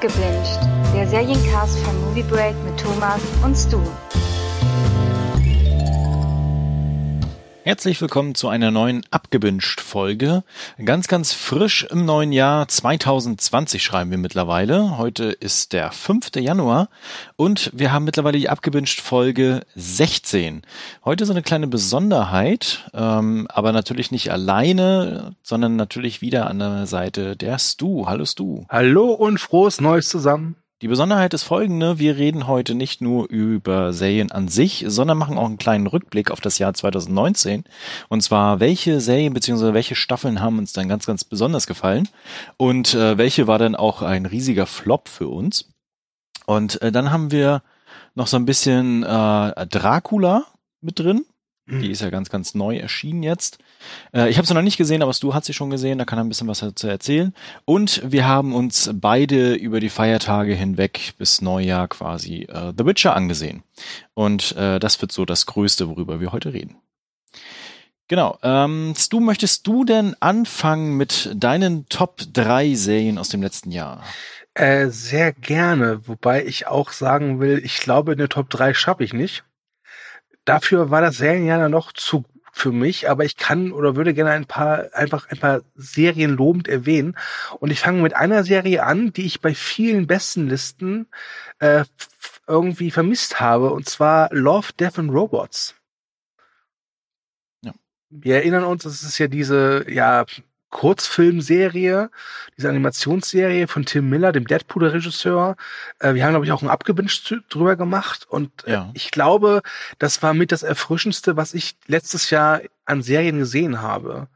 Abgebinged, der Seriencast von Movie Break mit Thomas und Stu. Herzlich willkommen zu einer neuen Abgebünscht-Folge. Ganz, ganz frisch im neuen Jahr 2020 schreiben wir mittlerweile. Heute ist der 5. Januar und wir haben mittlerweile die Abgebünscht-Folge 16. Heute so eine kleine Besonderheit, ähm, aber natürlich nicht alleine, sondern natürlich wieder an der Seite der Stu. Hallo Stu. Hallo und frohes Neues zusammen. Die Besonderheit ist folgende, wir reden heute nicht nur über Serien an sich, sondern machen auch einen kleinen Rückblick auf das Jahr 2019. Und zwar, welche Serien bzw. welche Staffeln haben uns dann ganz, ganz besonders gefallen und äh, welche war dann auch ein riesiger Flop für uns. Und äh, dann haben wir noch so ein bisschen äh, Dracula mit drin. Die ist ja ganz, ganz neu erschienen jetzt. Äh, ich habe sie noch nicht gesehen, aber Stu hat sie schon gesehen, da kann er ein bisschen was dazu erzählen. Und wir haben uns beide über die Feiertage hinweg bis Neujahr quasi äh, The Witcher angesehen. Und äh, das wird so das Größte, worüber wir heute reden. Genau. Ähm, Stu, möchtest du denn anfangen mit deinen Top 3 Serien aus dem letzten Jahr? Äh, sehr gerne, wobei ich auch sagen will, ich glaube, eine Top 3 schaffe ich nicht. Dafür war das Serienjahr noch zu für mich, aber ich kann oder würde gerne ein paar, einfach ein paar Serien lobend erwähnen. Und ich fange mit einer Serie an, die ich bei vielen besten Listen äh, irgendwie vermisst habe, und zwar Love, Death and Robots. Ja. Wir erinnern uns, das ist ja diese, ja, Kurzfilmserie, diese Animationsserie von Tim Miller, dem Deadpool-Regisseur. Äh, wir haben, glaube ich, auch ein Abgewünscht drüber gemacht. Und äh, Ja. ich glaube, das war mit das Erfrischendste, was ich letztes Jahr an Serien gesehen habe.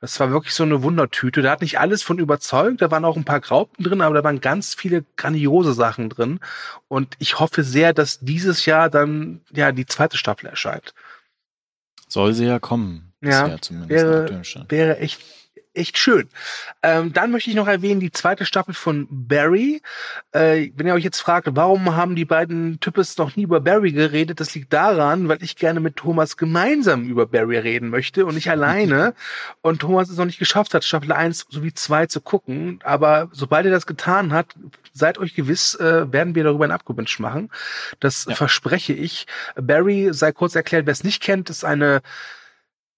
Das war wirklich so eine Wundertüte. Da hat nicht alles von überzeugt. Da waren auch ein paar Graupen drin, aber da waren ganz viele grandiose Sachen drin. Und ich hoffe sehr, dass dieses Jahr dann ja die zweite Staffel erscheint. Soll sie ja kommen. Ja, wäre-. Wäre echt, echt schön. Ähm, dann möchte ich noch erwähnen, die zweite Staffel von Barry. Äh, wenn ihr euch jetzt fragt, warum haben die beiden Types noch nie über Barry geredet, das liegt daran, weil ich gerne mit Thomas gemeinsam über Barry reden möchte und nicht alleine. Und Thomas es noch nicht geschafft hat, Staffel 1 sowie 2 zu gucken. Aber sobald er das getan hat, seid euch gewiss, äh, werden wir darüber ein Abgewünscht machen. Das Ja. verspreche ich. Barry, sei kurz erklärt, wer es nicht kennt, ist eine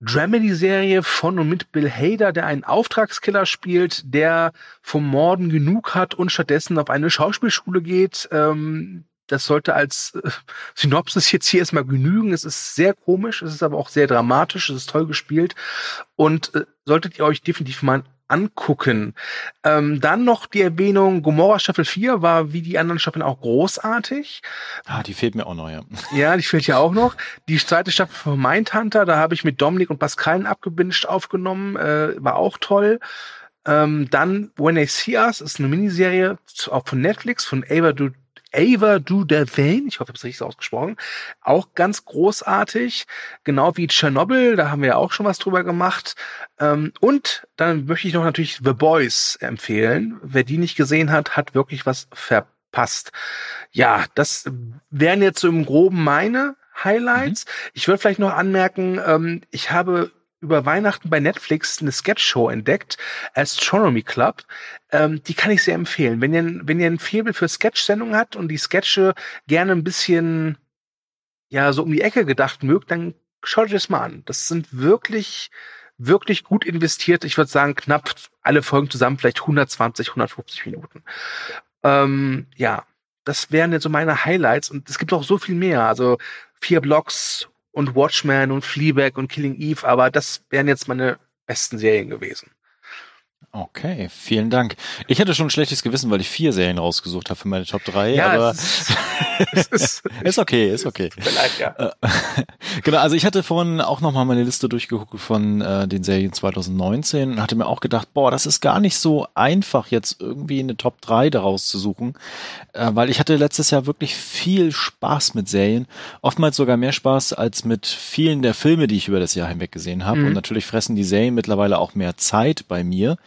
Dramedy-Serie von und mit Bill Hader, der einen Auftragskiller spielt, der vom Morden genug hat und stattdessen auf eine Schauspielschule geht. Ähm, das sollte als äh, Synopsis jetzt hier erstmal genügen. Es ist sehr komisch, es ist aber auch sehr dramatisch, es ist toll gespielt und äh, solltet ihr euch definitiv mal angucken. Ähm, dann noch die Erwähnung, Gomorra Staffel 4 war wie die anderen Staffeln auch großartig. Ah, die fehlt mir auch noch, ja. Ja, die fehlt ja auch noch. Die zweite Staffel von Mindhunter, da habe ich mit Dominik und Pascal abgebinged aufgenommen, äh, war auch toll. Ähm, dann When They See Us ist eine Miniserie, auch von Netflix, von Ava Du Ava Duverne, ich hoffe, ich habe es richtig ausgesprochen, auch ganz großartig, genau wie Tschernobyl, da haben wir ja auch schon was drüber gemacht. Ähm, und dann möchte ich noch natürlich The Boys empfehlen. Wer die nicht gesehen hat, hat wirklich was verpasst. Ja, das wären jetzt so im Groben meine Highlights. Ich würde vielleicht noch anmerken, ähm, ich habe über Weihnachten bei Netflix eine Sketch-Show entdeckt, Astronomy Club. Ähm, die kann ich sehr empfehlen. Wenn ihr, wenn ihr ein Faible für Sketch-Sendungen habt und die Sketche gerne ein bisschen, ja, so um die Ecke gedacht mögt, dann schaut euch das mal an. Das sind wirklich, wirklich gut investiert. Ich würde sagen, knapp alle Folgen zusammen, vielleicht 120, 150 Minuten. Ähm, ja, das wären jetzt so meine Highlights und es gibt noch so viel mehr. Also vier Blocks und Watchmen und Fleabag und Killing Eve, aber das wären jetzt meine besten Serien gewesen. Okay, vielen Dank. Ich hatte schon ein schlechtes Gewissen, weil ich vier Serien rausgesucht habe für meine Top 3, Ja, aber es ist, es ist, ist okay, ist okay. leid, ja. Äh, genau, also ich hatte vorhin auch nochmal meine Liste durchgeguckt von äh, den Serien 2019 und hatte mir auch gedacht, boah, das ist gar nicht so einfach, jetzt irgendwie eine Top 3 daraus zu suchen, äh, weil ich hatte letztes Jahr wirklich viel Spaß mit Serien, oftmals sogar mehr Spaß als mit vielen der Filme, die ich über das Jahr hinweg gesehen habe. Mhm. Und natürlich fressen die Serien mittlerweile auch mehr Zeit bei mir.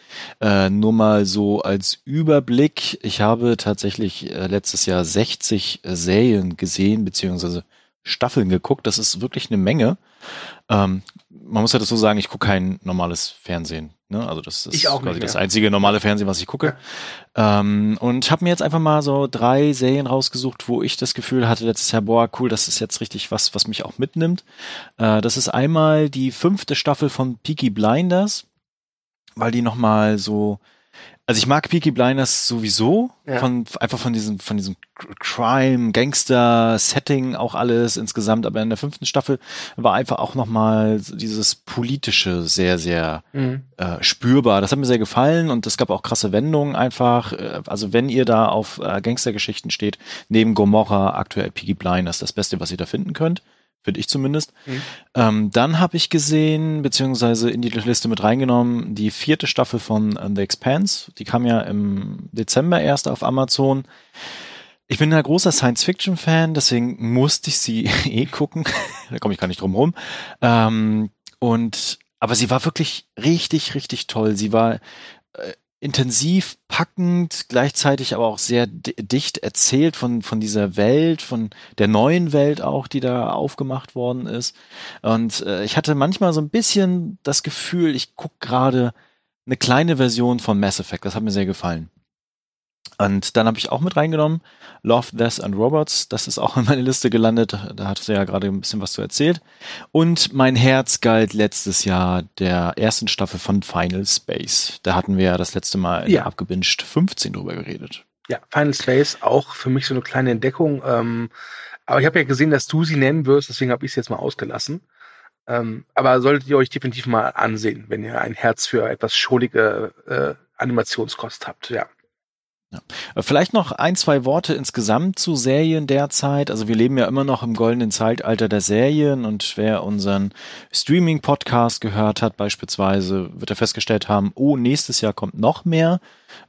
Äh, nur mal so als Überblick. Ich habe tatsächlich äh, letztes Jahr 60 Serien gesehen, beziehungsweise Staffeln geguckt. Das ist wirklich eine Menge. Ähm, man muss ja dazu sagen, ich gucke kein normales Fernsehen. Ne? Also das ist quasi das einzige normale Fernsehen, was ich gucke. Ähm, und habe mir jetzt einfach mal so drei Serien rausgesucht, wo ich das Gefühl hatte letztes Jahr, boah, cool, das ist jetzt richtig was, was mich auch mitnimmt. Äh, das ist einmal die fünfte Staffel von Peaky Blinders, weil die noch mal so also ich mag Peaky Blinders sowieso, Ja. von einfach von diesem von diesem Crime, Gangster Setting auch alles insgesamt, aber in der fünften Staffel war einfach auch noch mal so dieses politische sehr sehr Mhm. äh, spürbar. Das hat mir sehr gefallen und es gab auch krasse Wendungen einfach. Äh, Also wenn ihr da auf äh, Gangstergeschichten steht, neben Gomorra aktuell Peaky Blinders das Beste, was ihr da finden könnt. Finde ich zumindest. Mhm. Ähm, dann habe ich gesehen, beziehungsweise in die Liste mit reingenommen, die vierte Staffel von äh, The Expanse. Die kam ja im Dezember erst auf Amazon. Ich bin ein großer Science-Fiction-Fan, deswegen musste ich sie eh gucken. da komme ich gar nicht drum rum. Ähm, und aber sie war wirklich richtig, richtig toll. Sie war äh, intensiv, packend, gleichzeitig aber auch sehr di- dicht erzählt von, von dieser Welt, von der neuen Welt auch, die da aufgemacht worden ist. Und äh, ich hatte manchmal so ein bisschen das Gefühl, ich gucke gerade eine kleine Version von Mass Effect. Das hat mir sehr gefallen. Und dann habe ich auch mit reingenommen Love, Death and Robots. Das ist auch in meine Liste gelandet. Da hattest du ja gerade ein bisschen was zu erzählt. Und mein Herz galt letztes Jahr der ersten Staffel von Final Space. Da hatten wir ja das letzte Mal in Ja. abgebinged 15 drüber geredet. Ja, Final Space auch für mich so eine kleine Entdeckung. Ähm, aber ich habe ja gesehen, dass du sie nennen wirst, deswegen habe ich sie jetzt mal ausgelassen. Ähm, aber solltet ihr euch definitiv mal ansehen, wenn ihr ein Herz für etwas scholige äh, Animationskost habt. Ja. Äh, Vielleicht noch ein, zwei Worte insgesamt zu Serien derzeit. Also wir leben ja immer noch im goldenen Zeitalter der Serien und wer unseren Streaming-Podcast gehört hat beispielsweise, wird er festgestellt haben, oh, nächstes Jahr kommt noch mehr.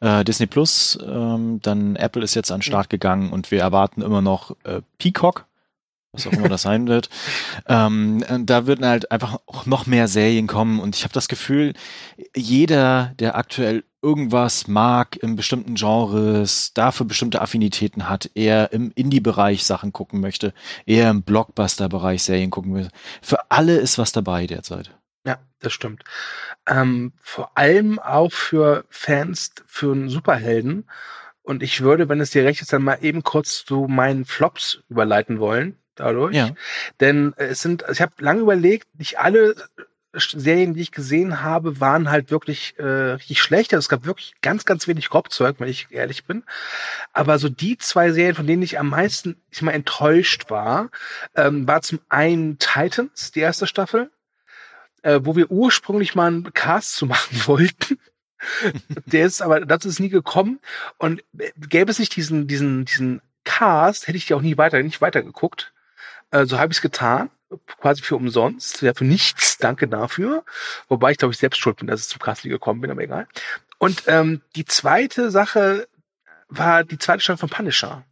Äh, Disney Plus, ähm, dann Apple ist jetzt an den Start gegangen und wir erwarten immer noch äh, Peacock, was auch immer das sein wird. Ähm, da würden halt einfach auch noch mehr Serien kommen und ich habe das Gefühl, jeder, der aktuell irgendwas mag in bestimmten Genres, dafür bestimmte Affinitäten hat, eher im Indie-Bereich Sachen gucken möchte, eher im Blockbuster-Bereich Serien gucken will. Für alle ist was dabei derzeit. Ja, das stimmt. Ähm, vor allem auch für Fans für einen Superhelden. Und ich würde, wenn es dir recht ist, dann mal eben kurz zu meinen Flops überleiten wollen. Dadurch. Ja. Denn es sind, ich habe lange überlegt, nicht alle Serien, die ich gesehen habe, waren halt wirklich äh, richtig schlecht. Also es gab wirklich ganz, ganz wenig Kopfzeug, wenn ich ehrlich bin. Aber so die zwei Serien, von denen ich am meisten, ich mal enttäuscht war, ähm, war zum einen Titans, die erste Staffel, äh, wo wir ursprünglich mal einen Cast zu machen wollten. Der ist aber, dazu ist nie gekommen. Und äh, gäbe es nicht diesen, diesen, diesen Cast, hätte ich die auch nie weiter, nicht weitergeguckt. Äh, so habe ich es getan, quasi für umsonst, ja, für nichts, danke dafür. Wobei ich glaube ich selbst schuld bin, dass ich zum Cast nie gekommen bin, aber egal. Und ähm, die zweite Sache war die zweite Staffel von Punisher.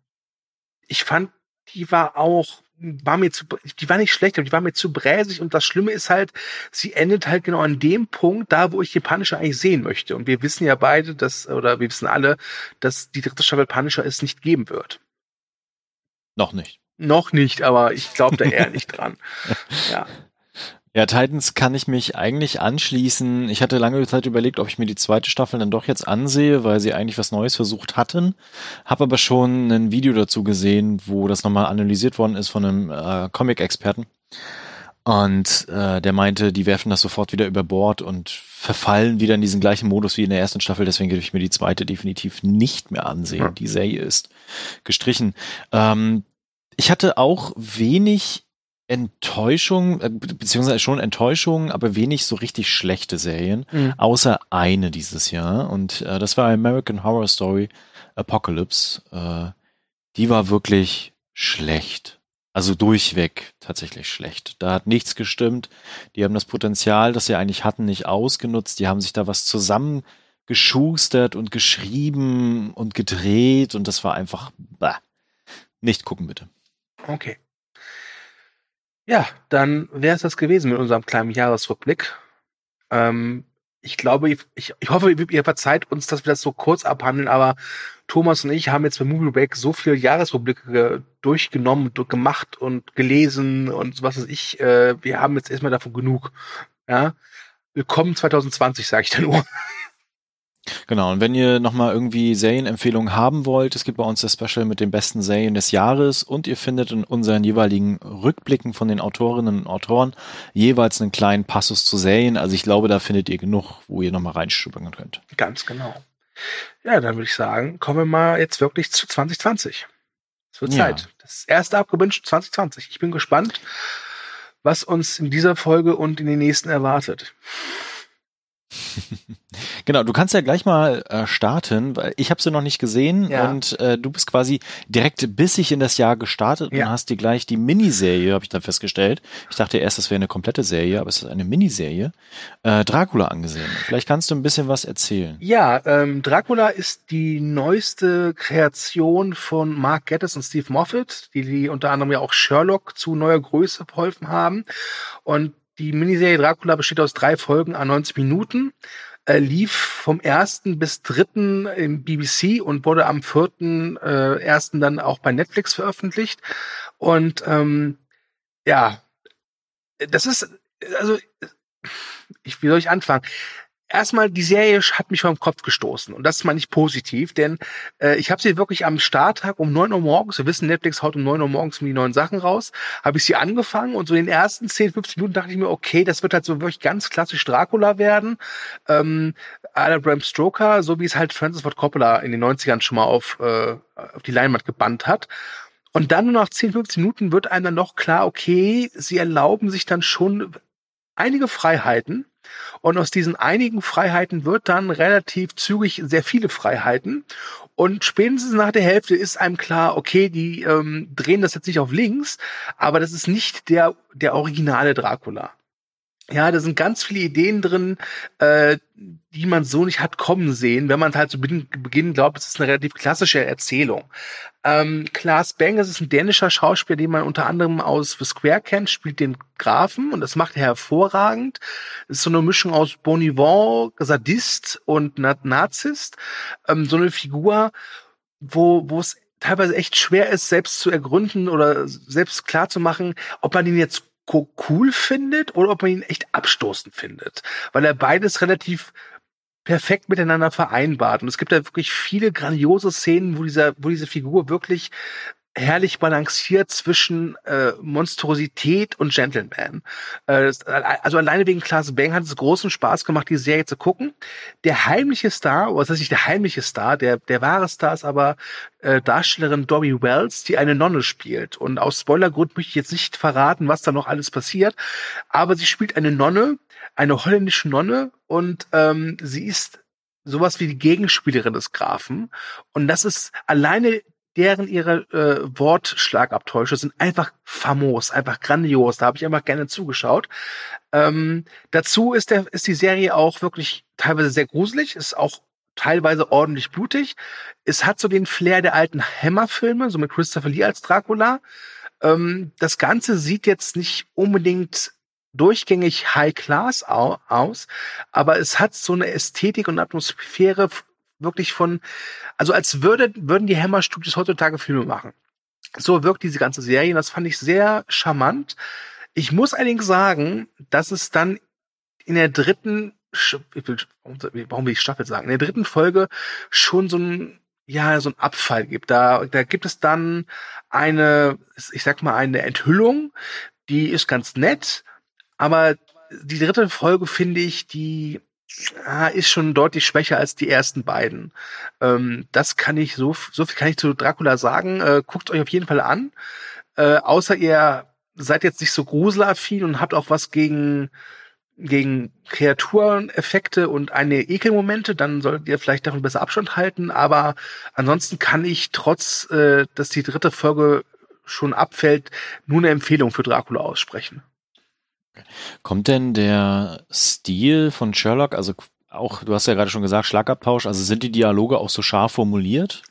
Ich fand, die war auch, war mir zu, die war nicht schlecht, aber die war mir zu bräsig und das Schlimme ist halt, sie endet halt genau an dem Punkt, da wo ich den Punisher eigentlich sehen möchte. Und wir wissen ja beide, dass, oder wir wissen alle, dass die dritte Staffel Punisher es nicht geben wird. Noch nicht. Noch nicht, aber ich glaube da eher nicht dran. Ja. Ja, Titans kann ich mich eigentlich anschließen. Ich hatte lange Zeit überlegt, ob ich mir die zweite Staffel dann doch jetzt ansehe, weil sie eigentlich was Neues versucht hatten. Hab aber schon ein Video dazu gesehen, wo das nochmal analysiert worden ist von einem äh, Comic-Experten. Und äh, der meinte, die werfen das sofort wieder über Bord und verfallen wieder in diesen gleichen Modus wie in der ersten Staffel. Deswegen würde ich mir die zweite definitiv nicht mehr ansehen. Ja. Die Serie ist gestrichen. Ähm, ich hatte auch wenig Enttäuschung, äh, be- beziehungsweise schon Enttäuschung, aber wenig so richtig schlechte Serien, Mhm. außer eine dieses Jahr. Und äh, das war American Horror Story Apocalypse. Äh, die war wirklich schlecht. Also durchweg tatsächlich schlecht. Da hat nichts gestimmt. Die haben das Potenzial, das sie eigentlich hatten, nicht ausgenutzt. Die haben sich da was zusammengeschustert und geschrieben und gedreht und das war einfach, bah. nicht gucken bitte. Okay. Ja, dann wäre es das gewesen mit unserem kleinen Jahresrückblick. Ähm, ich glaube, ich, ich hoffe, ihr, verzeiht uns, dass wir das so kurz abhandeln, aber Thomas und ich haben jetzt bei Movie Break so viele Jahresrückblicke durchgenommen, gemacht und gelesen und was weiß ich. Äh, wir haben jetzt erstmal davon genug. Ja. willkommen 2020, sage ich dann nur. Genau, und wenn ihr nochmal irgendwie Serienempfehlungen haben wollt, es gibt bei uns das Special mit den besten Serien des Jahres und ihr findet in unseren jeweiligen Rückblicken von den Autorinnen und Autoren jeweils einen kleinen Passus zu Serien. Also ich glaube, da findet ihr genug, wo ihr nochmal reinstubern könnt. Ganz genau. Ja, dann würde ich sagen, kommen wir mal jetzt wirklich zu 2020. Es wird ja. Zeit. Das erste abgewünscht 2020. Ich bin gespannt, was uns in dieser Folge und in den nächsten erwartet. genau, du kannst ja gleich mal äh, starten, weil ich habe sie noch nicht gesehen ja. und äh, du bist quasi direkt bissig in das Jahr gestartet ja. und hast dir gleich die Miniserie, habe ich dann festgestellt. Ich dachte erst, das wäre eine komplette Serie, aber es ist eine Miniserie. Äh, Dracula angesehen. Vielleicht kannst du ein bisschen was erzählen. Ja, ähm, Dracula ist die neueste Kreation von Mark Gettis und Steve Moffat, die, die unter anderem ja auch Sherlock zu neuer Größe verholfen haben. Und die Miniserie Dracula besteht aus drei Folgen an 90 Minuten, äh, lief vom ersten bis dritten im BBC und wurde am vierten äh, ersten dann auch bei Netflix veröffentlicht. Und ähm, ja, das ist also ich, wie soll ich anfangen? Erstmal, die Serie hat mich vom Kopf gestoßen. Und das ist mal nicht positiv, denn äh, ich habe sie wirklich am Starttag um neun Uhr morgens, wir wissen, Netflix haut um neun Uhr morgens die neuen Sachen raus, habe ich sie angefangen und so in den ersten 10, 15 Minuten dachte ich mir, okay, das wird halt so wirklich ganz klassisch Dracula werden. Ähm, Alan Bram Stoker, so wie es halt Francis Ford Coppola in den 90ern schon mal auf, äh, auf die Leinwand gebannt hat. Und dann nur nach 10, 15 Minuten wird einem dann noch klar, okay, sie erlauben sich dann schon einige Freiheiten, und aus diesen einigen Freiheiten wird dann relativ zügig sehr viele Freiheiten. Und spätestens nach der Hälfte ist einem klar, okay, die ähm, drehen das jetzt nicht auf links, aber das ist nicht der, der originale Dracula. Ja, da sind ganz viele Ideen drin, äh, die man so nicht hat kommen sehen, wenn man halt zu Beginn, glaubt, es ist eine relativ klassische Erzählung. Ähm, Klaas Bang, ist ein dänischer Schauspieler, den man unter anderem aus The Square kennt, spielt den Grafen und das macht er hervorragend. Ist so eine Mischung aus Bonivant, Sadist und Narzisst. Ähm, so eine Figur, wo, wo es teilweise echt schwer ist, selbst zu ergründen oder selbst klar zu machen, ob man ihn jetzt cool findet oder ob man ihn echt abstoßend findet, weil er beides relativ perfekt miteinander vereinbart. Und es gibt da wirklich viele grandiose Szenen, wo dieser, wo diese Figur wirklich herrlich balanciert zwischen äh, Monstrosität und Gentleman. Äh, also alleine wegen Klaas Bang hat es großen Spaß gemacht, die Serie zu gucken. Der heimliche Star, oder das ist nicht der heimliche Star, der, der wahre Star ist aber äh, Darstellerin Dory Wells, die eine Nonne spielt. Und aus Spoilergrund möchte ich jetzt nicht verraten, was da noch alles passiert. Aber sie spielt eine Nonne, eine holländische Nonne und ähm, sie ist sowas wie die Gegenspielerin des Grafen. Und das ist alleine deren ihre äh, Wortschlagabtäusche sind einfach famos, einfach grandios. Da habe ich einfach gerne zugeschaut. Ähm, dazu ist der ist die Serie auch wirklich teilweise sehr gruselig, ist auch teilweise ordentlich blutig. Es hat so den Flair der alten Hammer-Filme, so mit Christopher Lee als Dracula. Ähm, das Ganze sieht jetzt nicht unbedingt durchgängig High Class aus, aber es hat so eine Ästhetik und Atmosphäre wirklich von, also als würde, würden die Hammer Studios heutzutage Filme machen. So wirkt diese ganze Serie und das fand ich sehr charmant. Ich muss allerdings sagen, dass es dann in der dritten, warum will ich Staffel sagen, in der dritten Folge schon so ein, ja, so ein Abfall gibt. Da, da gibt es dann eine, ich sag mal, eine Enthüllung, die ist ganz nett, aber die dritte Folge finde ich, die ist schon deutlich schwächer als die ersten beiden. Ähm, das kann ich so, so viel kann ich zu Dracula sagen. Äh, guckt euch auf jeden Fall an. Äh, außer ihr seid jetzt nicht so gruselaffin und habt auch was gegen gegen Kreatureneffekte und eine Ekelmomente, dann solltet ihr vielleicht davon besser Abstand halten. Aber ansonsten kann ich trotz, äh, dass die dritte Folge schon abfällt, nur eine Empfehlung für Dracula aussprechen. Kommt denn der Stil von Sherlock, also auch, du hast ja gerade schon gesagt, Schlagabtausch, also sind die Dialoge auch so scharf formuliert?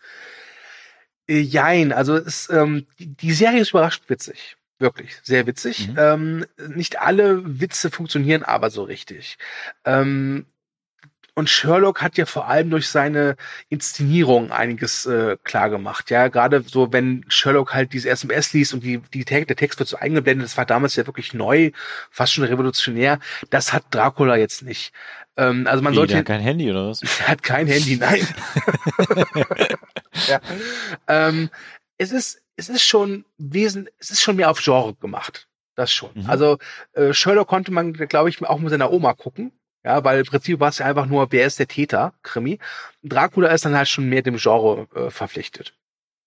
Äh, jein, also es, ähm, die Serie ist überrascht witzig. Wirklich, sehr witzig. Mhm. Ähm, nicht alle Witze funktionieren aber so richtig. Ähm, und Sherlock hat ja vor allem durch seine Inszenierung einiges äh, klar gemacht. Ja, gerade so, wenn Sherlock halt diese SMS liest und die, die der Text wird so eingeblendet, das war damals ja wirklich neu, fast schon revolutionär. Das hat Dracula jetzt nicht. Ähm, also man Wie, sollte. der hat kein Handy oder was? Er hat kein Handy, nein. ja. ähm, es ist, es ist schon wesen, es ist schon mehr auf Genre gemacht. Das schon. Mhm. Also äh, Sherlock konnte man, glaube ich, auch mit seiner Oma gucken. Ja, weil im Prinzip war es ja einfach nur, wer ist der Täter, Krimi. Dracula ist dann halt schon mehr dem Genre äh, verpflichtet.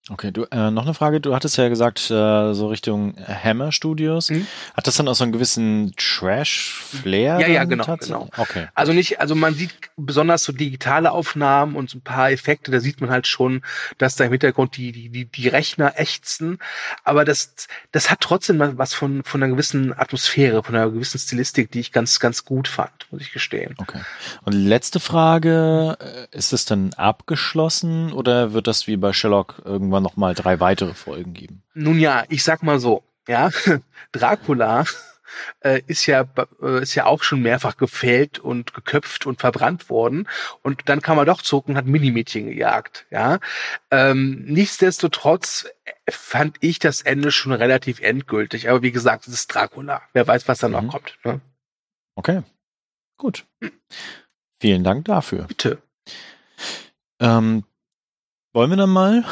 Okay, du, äh, noch eine Frage. Du hattest ja gesagt, äh, so Richtung Hammer Studios. Mhm. Hat das dann auch so einen gewissen Trash-Flair? Ja, ja, genau, genau. Okay. Also nicht, also man sieht besonders so digitale Aufnahmen und so ein paar Effekte, da sieht man halt schon, dass da im Hintergrund die, die, die, die Rechner ächzen. Aber das, das hat trotzdem was von, von einer gewissen Atmosphäre, von einer gewissen Stilistik, die ich ganz, ganz gut fand, muss ich gestehen. Okay. Und letzte Frage, äh, ist es dann abgeschlossen oder wird das wie bei Sherlock irgendwann nochmal drei weitere Folgen geben? Nun ja, ich sag mal so, ja, Dracula äh, ist ja äh, ist ja auch schon mehrfach gefällt und geköpft und verbrannt worden und dann kam er doch zurück und hat Minimädchen gejagt, ja. Ähm, nichtsdestotrotz fand ich das Ende schon relativ endgültig, aber wie gesagt, es ist Dracula. Wer weiß, was da noch Mhm. kommt. Ne? Okay. Gut. Vielen Dank dafür. Bitte. Ähm, wollen wir dann mal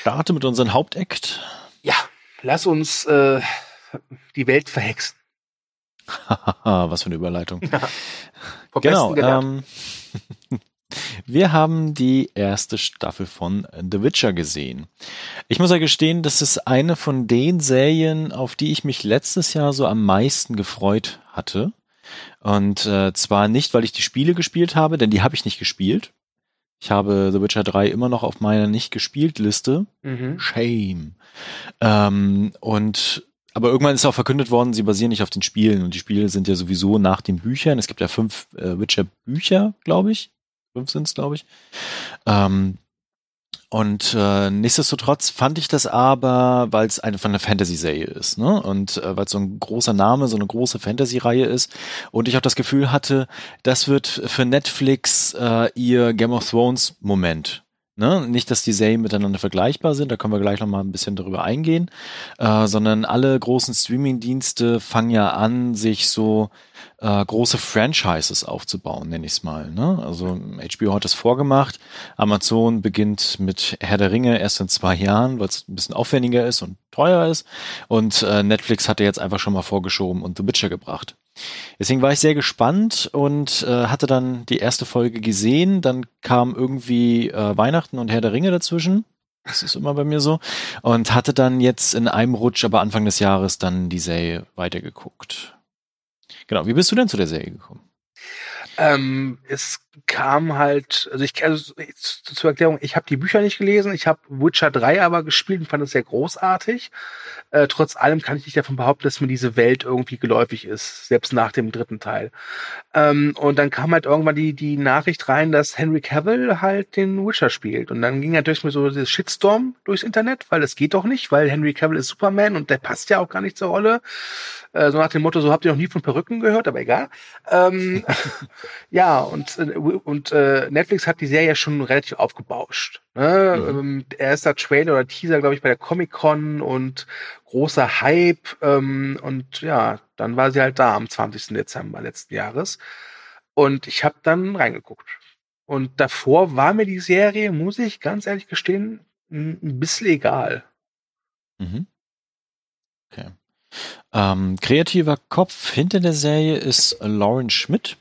starten mit unserem Hauptakt? Ja, lass uns äh, die Welt verhexen. Was für eine Überleitung. Vom Genau. Ähm, wir haben die erste Staffel von The Witcher gesehen. Ich muss ja gestehen, das ist eine von den Serien, auf die ich mich letztes Jahr so am meisten gefreut hatte. Und äh, zwar nicht, weil ich die Spiele gespielt habe, denn die habe ich nicht gespielt. Ich habe The Witcher 3 immer noch auf meiner nicht gespielt Liste. Mhm. Shame. Ähm, und aber irgendwann ist auch verkündet worden, sie basieren nicht auf den Spielen und die Spiele sind ja sowieso nach den Büchern. Es gibt ja fünf äh, Witcher-Bücher, glaube ich. Fünf sind es, glaube ich. Ähm, und äh, nichtsdestotrotz fand ich das aber, weil es eine von der Fantasy-Serie ist, ne? Und äh, weil es so ein großer Name, so eine große Fantasy-Reihe ist. Und ich auch das Gefühl hatte, das wird für Netflix äh, ihr Game of Thrones-Moment. Ne? Nicht, dass die Serien miteinander vergleichbar sind, da können wir gleich noch mal ein bisschen darüber eingehen, äh, sondern alle großen Streaming-Dienste fangen ja an, sich so äh, große Franchises aufzubauen, nenne ich es mal. Ne? Also HBO hat das vorgemacht, Amazon beginnt mit Herr der Ringe erst in zwei Jahren, weil es ein bisschen aufwendiger ist und teuer ist und äh, Netflix hatte jetzt einfach schon mal vorgeschoben und The Witcher gebracht. Deswegen war ich sehr gespannt und äh, hatte dann die erste Folge gesehen. Dann kam irgendwie äh, Weihnachten und Herr der Ringe dazwischen. Das ist immer bei mir so. Und hatte dann jetzt in einem Rutsch, aber Anfang des Jahres, dann die Serie weitergeguckt. Genau. Wie bist du denn zu der Serie gekommen? Ähm, es kam halt, also ich also zu- zur Erklärung, ich habe die Bücher nicht gelesen, ich habe Witcher 3 aber gespielt und fand es sehr großartig. Äh, trotz allem kann ich nicht davon behaupten, dass mir diese Welt irgendwie geläufig ist, selbst nach dem dritten Teil. Ähm, und dann kam halt irgendwann die, die Nachricht rein, dass Henry Cavill halt den Witcher spielt. Und dann ging natürlich mir so dieses Shitstorm durchs Internet, weil das geht doch nicht, weil Henry Cavill ist Superman und der passt ja auch gar nicht zur Rolle. Äh, so nach dem Motto, so habt ihr noch nie von Perücken gehört, aber egal. Ähm, ja, und, äh, und äh, Netflix hat die Serie schon relativ aufgebauscht. Ne? Mhm. Ähm, erster Trailer oder Teaser, glaube ich, bei der Comic-Con und großer Hype. Ähm, und ja, dann war sie halt da am 20. Dezember letzten Jahres. Und ich habe dann reingeguckt. Und davor war mir die Serie, muss ich ganz ehrlich gestehen, ein ein bisschen egal. Mhm. Okay. Ähm, kreativer Kopf hinter der Serie ist Lauren Schmidt.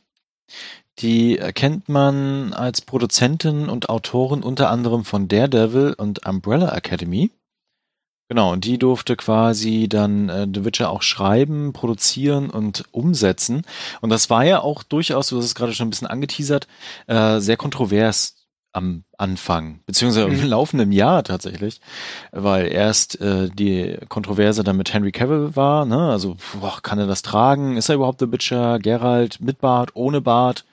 Die kennt man als Produzentin und Autorin unter anderem von Daredevil und Umbrella Academy. Genau, und die durfte quasi dann äh, The Witcher auch schreiben, produzieren und umsetzen. Und das war ja auch durchaus, du hast es gerade schon ein bisschen angeteasert, äh, sehr kontrovers am Anfang, beziehungsweise Mhm. im laufenden Jahr tatsächlich, weil erst äh, die Kontroverse dann mit Henry Cavill war, ne? also boah, kann er das tragen, ist er überhaupt The Witcher, Geralt mit Bart, ohne Bart,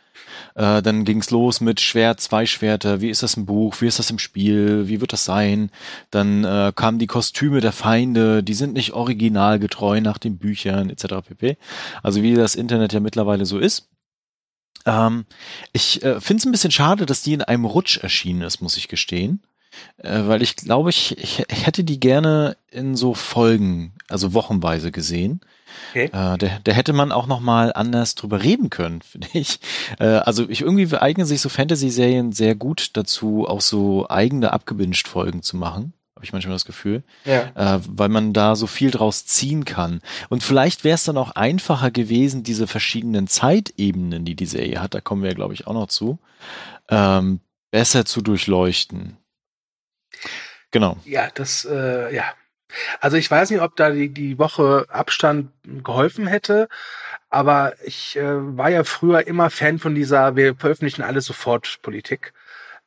äh, dann ging's los mit Schwert, zwei Schwerter, wie ist das im Buch, wie ist das im Spiel, wie wird das sein, dann äh, kamen die Kostüme der Feinde, die sind nicht originalgetreu nach den Büchern etc. pp. Also wie das Internet ja mittlerweile so ist. Ähm, ich äh, finde es ein bisschen schade, dass die in einem Rutsch erschienen ist, muss ich gestehen. Äh, weil ich glaube, ich, ich, ich hätte die gerne in so Folgen, also wochenweise gesehen. Okay. Äh, da, da hätte man auch noch mal anders drüber reden können, finde ich. Äh, also ich irgendwie eignen sich so Fantasy-Serien sehr gut dazu, auch so eigene abgebinged Folgen zu machen habe ich manchmal das Gefühl, ja. äh, weil man da so viel draus ziehen kann. Und vielleicht wäre es dann auch einfacher gewesen, diese verschiedenen Zeitebenen, die die Serie hat, da kommen wir ja, glaube ich, auch noch zu, ähm, besser zu durchleuchten. Genau. Ja, das, äh, ja. Also ich weiß nicht, ob da die, die Woche Abstand geholfen hätte, aber ich äh, war ja früher immer Fan von dieser, wir veröffentlichen alles sofort Politik.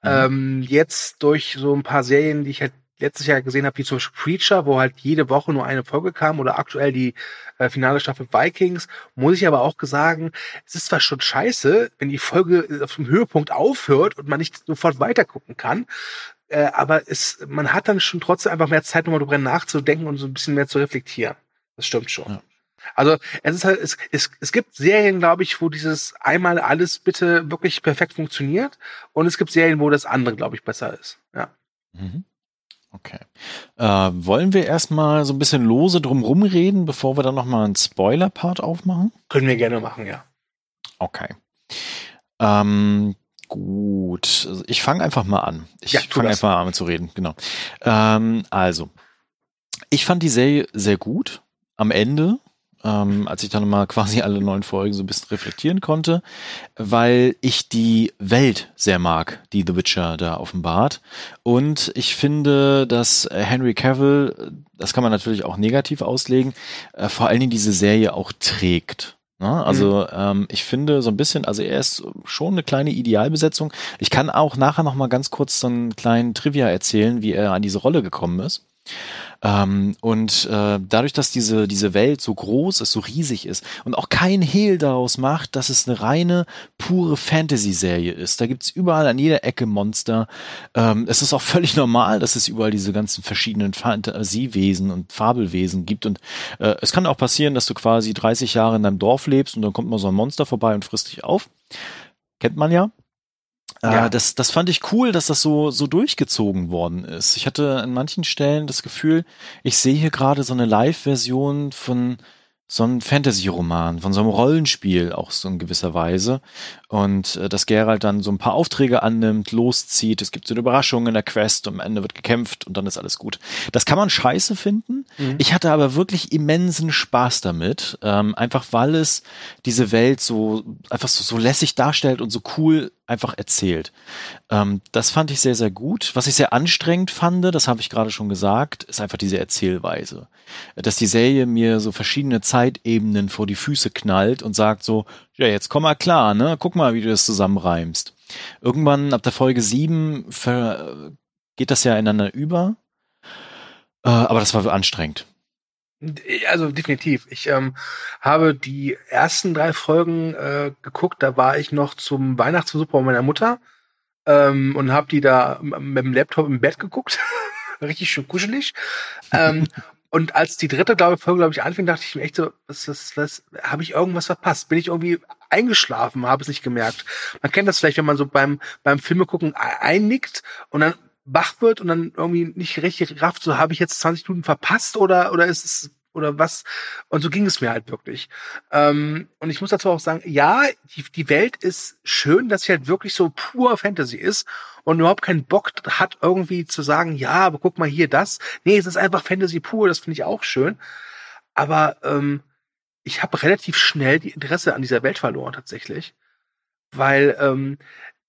Mhm. Ähm, jetzt durch so ein paar Serien, die ich halt letztes Jahr gesehen habe, wie zum Beispiel Preacher, wo halt jede Woche nur eine Folge kam oder aktuell die äh, finale Staffel Vikings, muss ich aber auch sagen, es ist zwar schon scheiße, wenn die Folge auf dem Höhepunkt aufhört und man nicht sofort weitergucken kann, äh, aber es, man hat dann schon trotzdem einfach mehr Zeit, nochmal darüber nachzudenken und so ein bisschen mehr zu reflektieren. Das stimmt schon. Ja. Also es ist halt, es, es, es gibt Serien, glaube ich, wo dieses einmal alles bitte wirklich perfekt funktioniert und es gibt Serien, wo das andere, glaube ich, besser ist. Ja. Mhm. Okay. Äh, wollen wir erstmal so ein bisschen lose drumrum reden, bevor wir dann nochmal einen Spoiler-Part aufmachen? Können wir gerne machen, ja. Okay. Ähm, gut. Ich fange einfach mal an. Ich ja, fange einfach mal an zu reden, genau. Ähm, also, ich fand die Serie sehr gut. Am Ende ähm, als ich dann mal quasi alle neun Folgen so ein bisschen reflektieren konnte, weil ich die Welt sehr mag, die The Witcher da offenbart. Und ich finde, dass Henry Cavill, das kann man natürlich auch negativ auslegen, äh, vor allen Dingen diese Serie auch trägt. Ne? Also mhm. ähm, ich finde so ein bisschen, also er ist schon eine kleine Idealbesetzung. Ich kann auch nachher noch mal ganz kurz so einen kleinen Trivia erzählen, wie er an diese Rolle gekommen ist. Ähm, und äh, dadurch, dass diese, diese Welt so groß ist, so riesig ist und auch kein Hehl daraus macht, dass es eine reine, pure Fantasy-Serie ist. Da gibt's überall an jeder Ecke Monster. Ähm, es ist auch völlig normal, dass es überall diese ganzen verschiedenen Fantasiewesen und Fabelwesen gibt. Und äh, es kann auch passieren, dass du quasi 30 Jahre in deinem Dorf lebst und dann kommt mal so ein Monster vorbei und frisst dich auf. Kennt man ja. Äh, ja. das, das fand ich cool, dass das so, so durchgezogen worden ist. Ich hatte an manchen Stellen das Gefühl, ich sehe hier gerade so eine Live-Version von so ein Fantasy-Roman, von so einem Rollenspiel auch so in gewisser Weise. Und äh, dass Geralt dann so ein paar Aufträge annimmt, loszieht, es gibt so eine Überraschung in der Quest und am Ende wird gekämpft und dann ist alles gut. Das kann man scheiße finden. Mhm. Ich hatte aber wirklich immensen Spaß damit, ähm, einfach weil es diese Welt so einfach so, so lässig darstellt und so cool einfach erzählt. Ähm, das fand ich sehr, sehr gut. Was ich sehr anstrengend fand, das habe ich gerade schon gesagt, ist einfach diese Erzählweise. Dass die Serie mir so verschiedene Zeitebenen vor die Füße knallt und sagt so, ja, jetzt komm mal klar, ne? Guck mal, wie du das zusammenreimst. Irgendwann ab der Folge sieben geht das ja ineinander über. Äh, aber das war anstrengend. Also definitiv. Ich ähm, habe die ersten drei Folgen äh, geguckt, da war ich noch zum Weihnachtsbesuch bei meiner Mutter ähm, und habe die da mit dem Laptop im Bett geguckt. Richtig schön kuschelig. ähm, und als die dritte glaube Folge, glaube ich, anfing, dachte ich mir echt so, was, was, was, habe ich irgendwas verpasst? Bin ich irgendwie eingeschlafen, habe es nicht gemerkt. Man kennt das vielleicht, wenn man so beim, beim Filme gucken einnickt und dann wach wird und dann irgendwie nicht richtig rafft, so habe ich jetzt 20 Minuten verpasst oder, oder ist es, oder was? Und so ging es mir halt wirklich. Ähm, und ich muss dazu auch sagen, ja, die, die Welt ist schön, dass sie halt wirklich so pur Fantasy ist und überhaupt keinen Bock hat, irgendwie zu sagen, ja, aber guck mal hier das. Nee, es ist einfach Fantasy pur, das finde ich auch schön. Aber ähm, ich habe relativ schnell die Interesse an dieser Welt verloren tatsächlich. Weil ähm,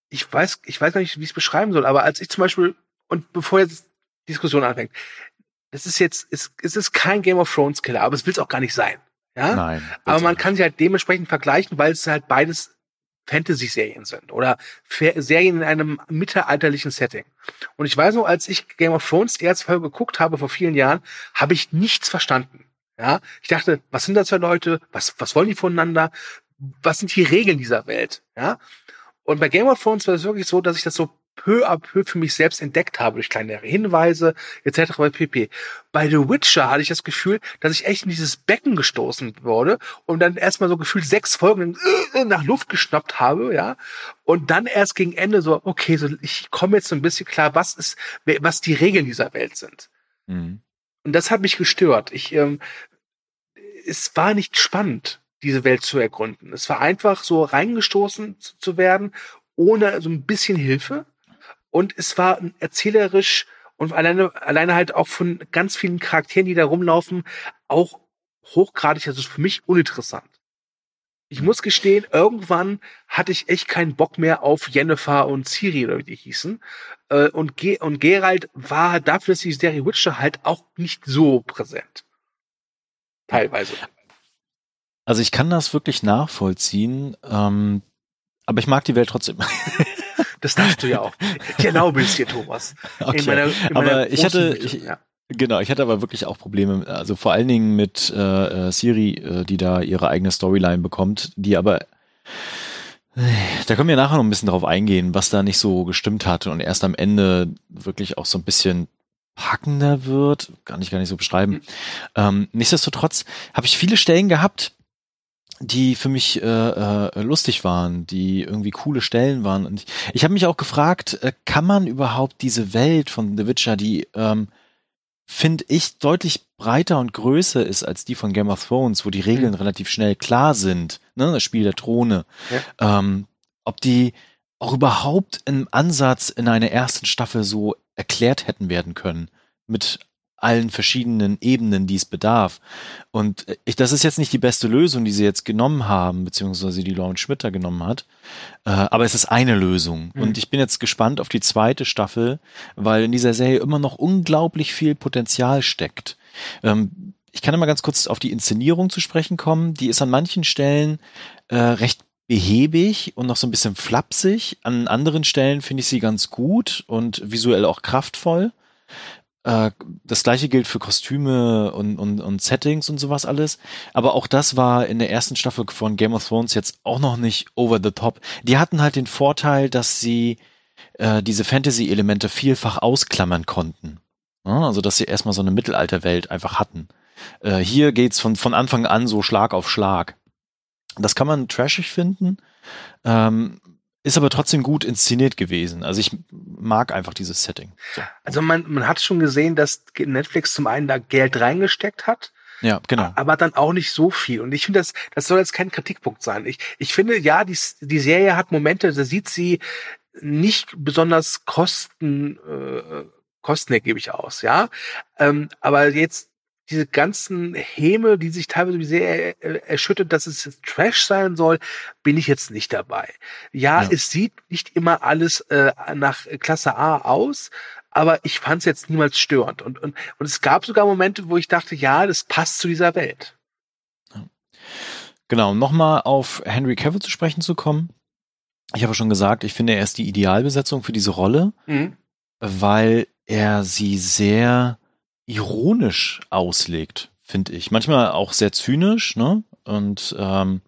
ich weiß, ich weiß gar nicht, wie ich es beschreiben soll, aber als ich zum Beispiel und bevor jetzt Diskussion anfängt, es ist jetzt, es, es ist kein Game of Thrones Killer, aber es will es auch gar nicht sein. Ja? Nein. Aber man kann sie halt dementsprechend vergleichen, weil es halt beides Fantasy-Serien sind oder Serien in einem mittelalterlichen Setting. Und ich weiß noch, als ich Game of Thrones die erste Folge geguckt habe vor vielen Jahren, habe ich nichts verstanden. Ja, ich dachte, was sind das für Leute? Was, was wollen die voneinander? Was sind die Regeln dieser Welt? Ja, und bei Game of Thrones war es wirklich so, dass ich das so peu à peu für mich selbst entdeckt habe durch kleinere Hinweise etc. pp. Bei The Witcher hatte ich das Gefühl, dass ich echt in dieses Becken gestoßen wurde und dann erstmal so gefühlt sechs Folgen äh, nach Luft geschnappt habe, ja, und dann erst gegen Ende so, okay, so ich komme jetzt so ein bisschen klar, was ist, was die Regeln dieser Welt sind. Mhm. Und das hat mich gestört. Ich, ähm, es war nicht spannend diese Welt zu ergründen. Es war einfach so reingestoßen zu, zu werden, ohne so ein bisschen Hilfe. Und es war erzählerisch und alleine, alleine halt auch von ganz vielen Charakteren, die da rumlaufen, auch hochgradig, also für mich uninteressant. Ich muss gestehen, irgendwann hatte ich echt keinen Bock mehr auf Jennifer und Ciri oder wie die hießen. Äh, und, Ge und Gerald war dafür, dass die Serie Witcher halt auch nicht so präsent. Teilweise. Also ich kann das wirklich nachvollziehen, ähm, aber ich mag die Welt trotzdem. Das darfst du ja auch. Ich erlaube es dir, Thomas. Okay. In meiner, in meiner aber ich hatte, ich, ja. genau, ich hatte aber wirklich auch Probleme, also vor allen Dingen mit äh, äh Siri, äh, die da ihre eigene Storyline bekommt, die aber da können wir nachher noch ein bisschen drauf eingehen, was da nicht so gestimmt hat und erst am Ende wirklich auch so ein bisschen packender wird, kann ich gar nicht so beschreiben. Mhm. Ähm, nichtsdestotrotz habe ich viele Stellen gehabt, die für mich äh, äh, lustig waren, die irgendwie coole Stellen waren. Und ich, ich habe mich auch gefragt, äh, kann man überhaupt diese Welt von The Witcher, die ähm, finde ich deutlich breiter und größer ist als die von Game of Thrones, wo die Regeln mhm. relativ schnell klar sind, ne, das Spiel der Throne, ja. ähm, ob die auch überhaupt im Ansatz in einer ersten Staffel so erklärt hätten werden können mit allen verschiedenen Ebenen, die es bedarf. Und ich, das ist jetzt nicht die beste Lösung, die sie jetzt genommen haben, beziehungsweise die Lauren Schmitter genommen hat. Äh, aber es ist eine Lösung. Mhm. Und ich bin jetzt gespannt auf die zweite Staffel, weil in dieser Serie immer noch unglaublich viel Potenzial steckt. Ähm, ich kann immer ganz kurz auf die Inszenierung zu sprechen kommen. Die ist an manchen Stellen äh, recht behäbig und noch so ein bisschen flapsig. An anderen Stellen finde ich sie ganz gut und visuell auch kraftvoll. Äh, das gleiche gilt für Kostüme und, und, und Settings und sowas alles. Aber auch das war in der ersten Staffel von Game of Thrones jetzt auch noch nicht over the top. Die hatten halt den Vorteil, dass sie äh, diese Fantasy-Elemente vielfach ausklammern konnten. Also dass sie erstmal so eine Mittelalterwelt einfach hatten. Äh, hier geht's von, von Anfang an so Schlag auf Schlag. Das kann man trashig finden. Ähm, ist aber trotzdem gut inszeniert gewesen. Also ich mag einfach dieses Setting. So. Also man, man hat schon gesehen, dass Netflix zum einen da Geld reingesteckt hat. Ja, genau. Aber dann auch nicht so viel. Und ich finde, das, das soll jetzt kein Kritikpunkt sein. Ich, ich finde, ja, die, die Serie hat Momente, da sieht sie nicht besonders kosten, äh, kostenergiebig aus, ja. Ähm, aber jetzt diese ganzen Häme, die sich teilweise sehr erschüttert, dass es Trash sein soll, bin ich jetzt nicht dabei. Ja, ja. es sieht nicht immer alles äh, nach Klasse A aus, aber ich fand es jetzt niemals störend. Und, und, und es gab sogar Momente, wo ich dachte, ja, das passt zu dieser Welt. Genau, nochmal auf Henry Cavill zu sprechen zu kommen. Ich habe schon gesagt, ich finde, er ist die Idealbesetzung für diese Rolle, mhm. weil er sie sehr ironisch auslegt, finde ich. Manchmal auch sehr zynisch, ne? Und ähm,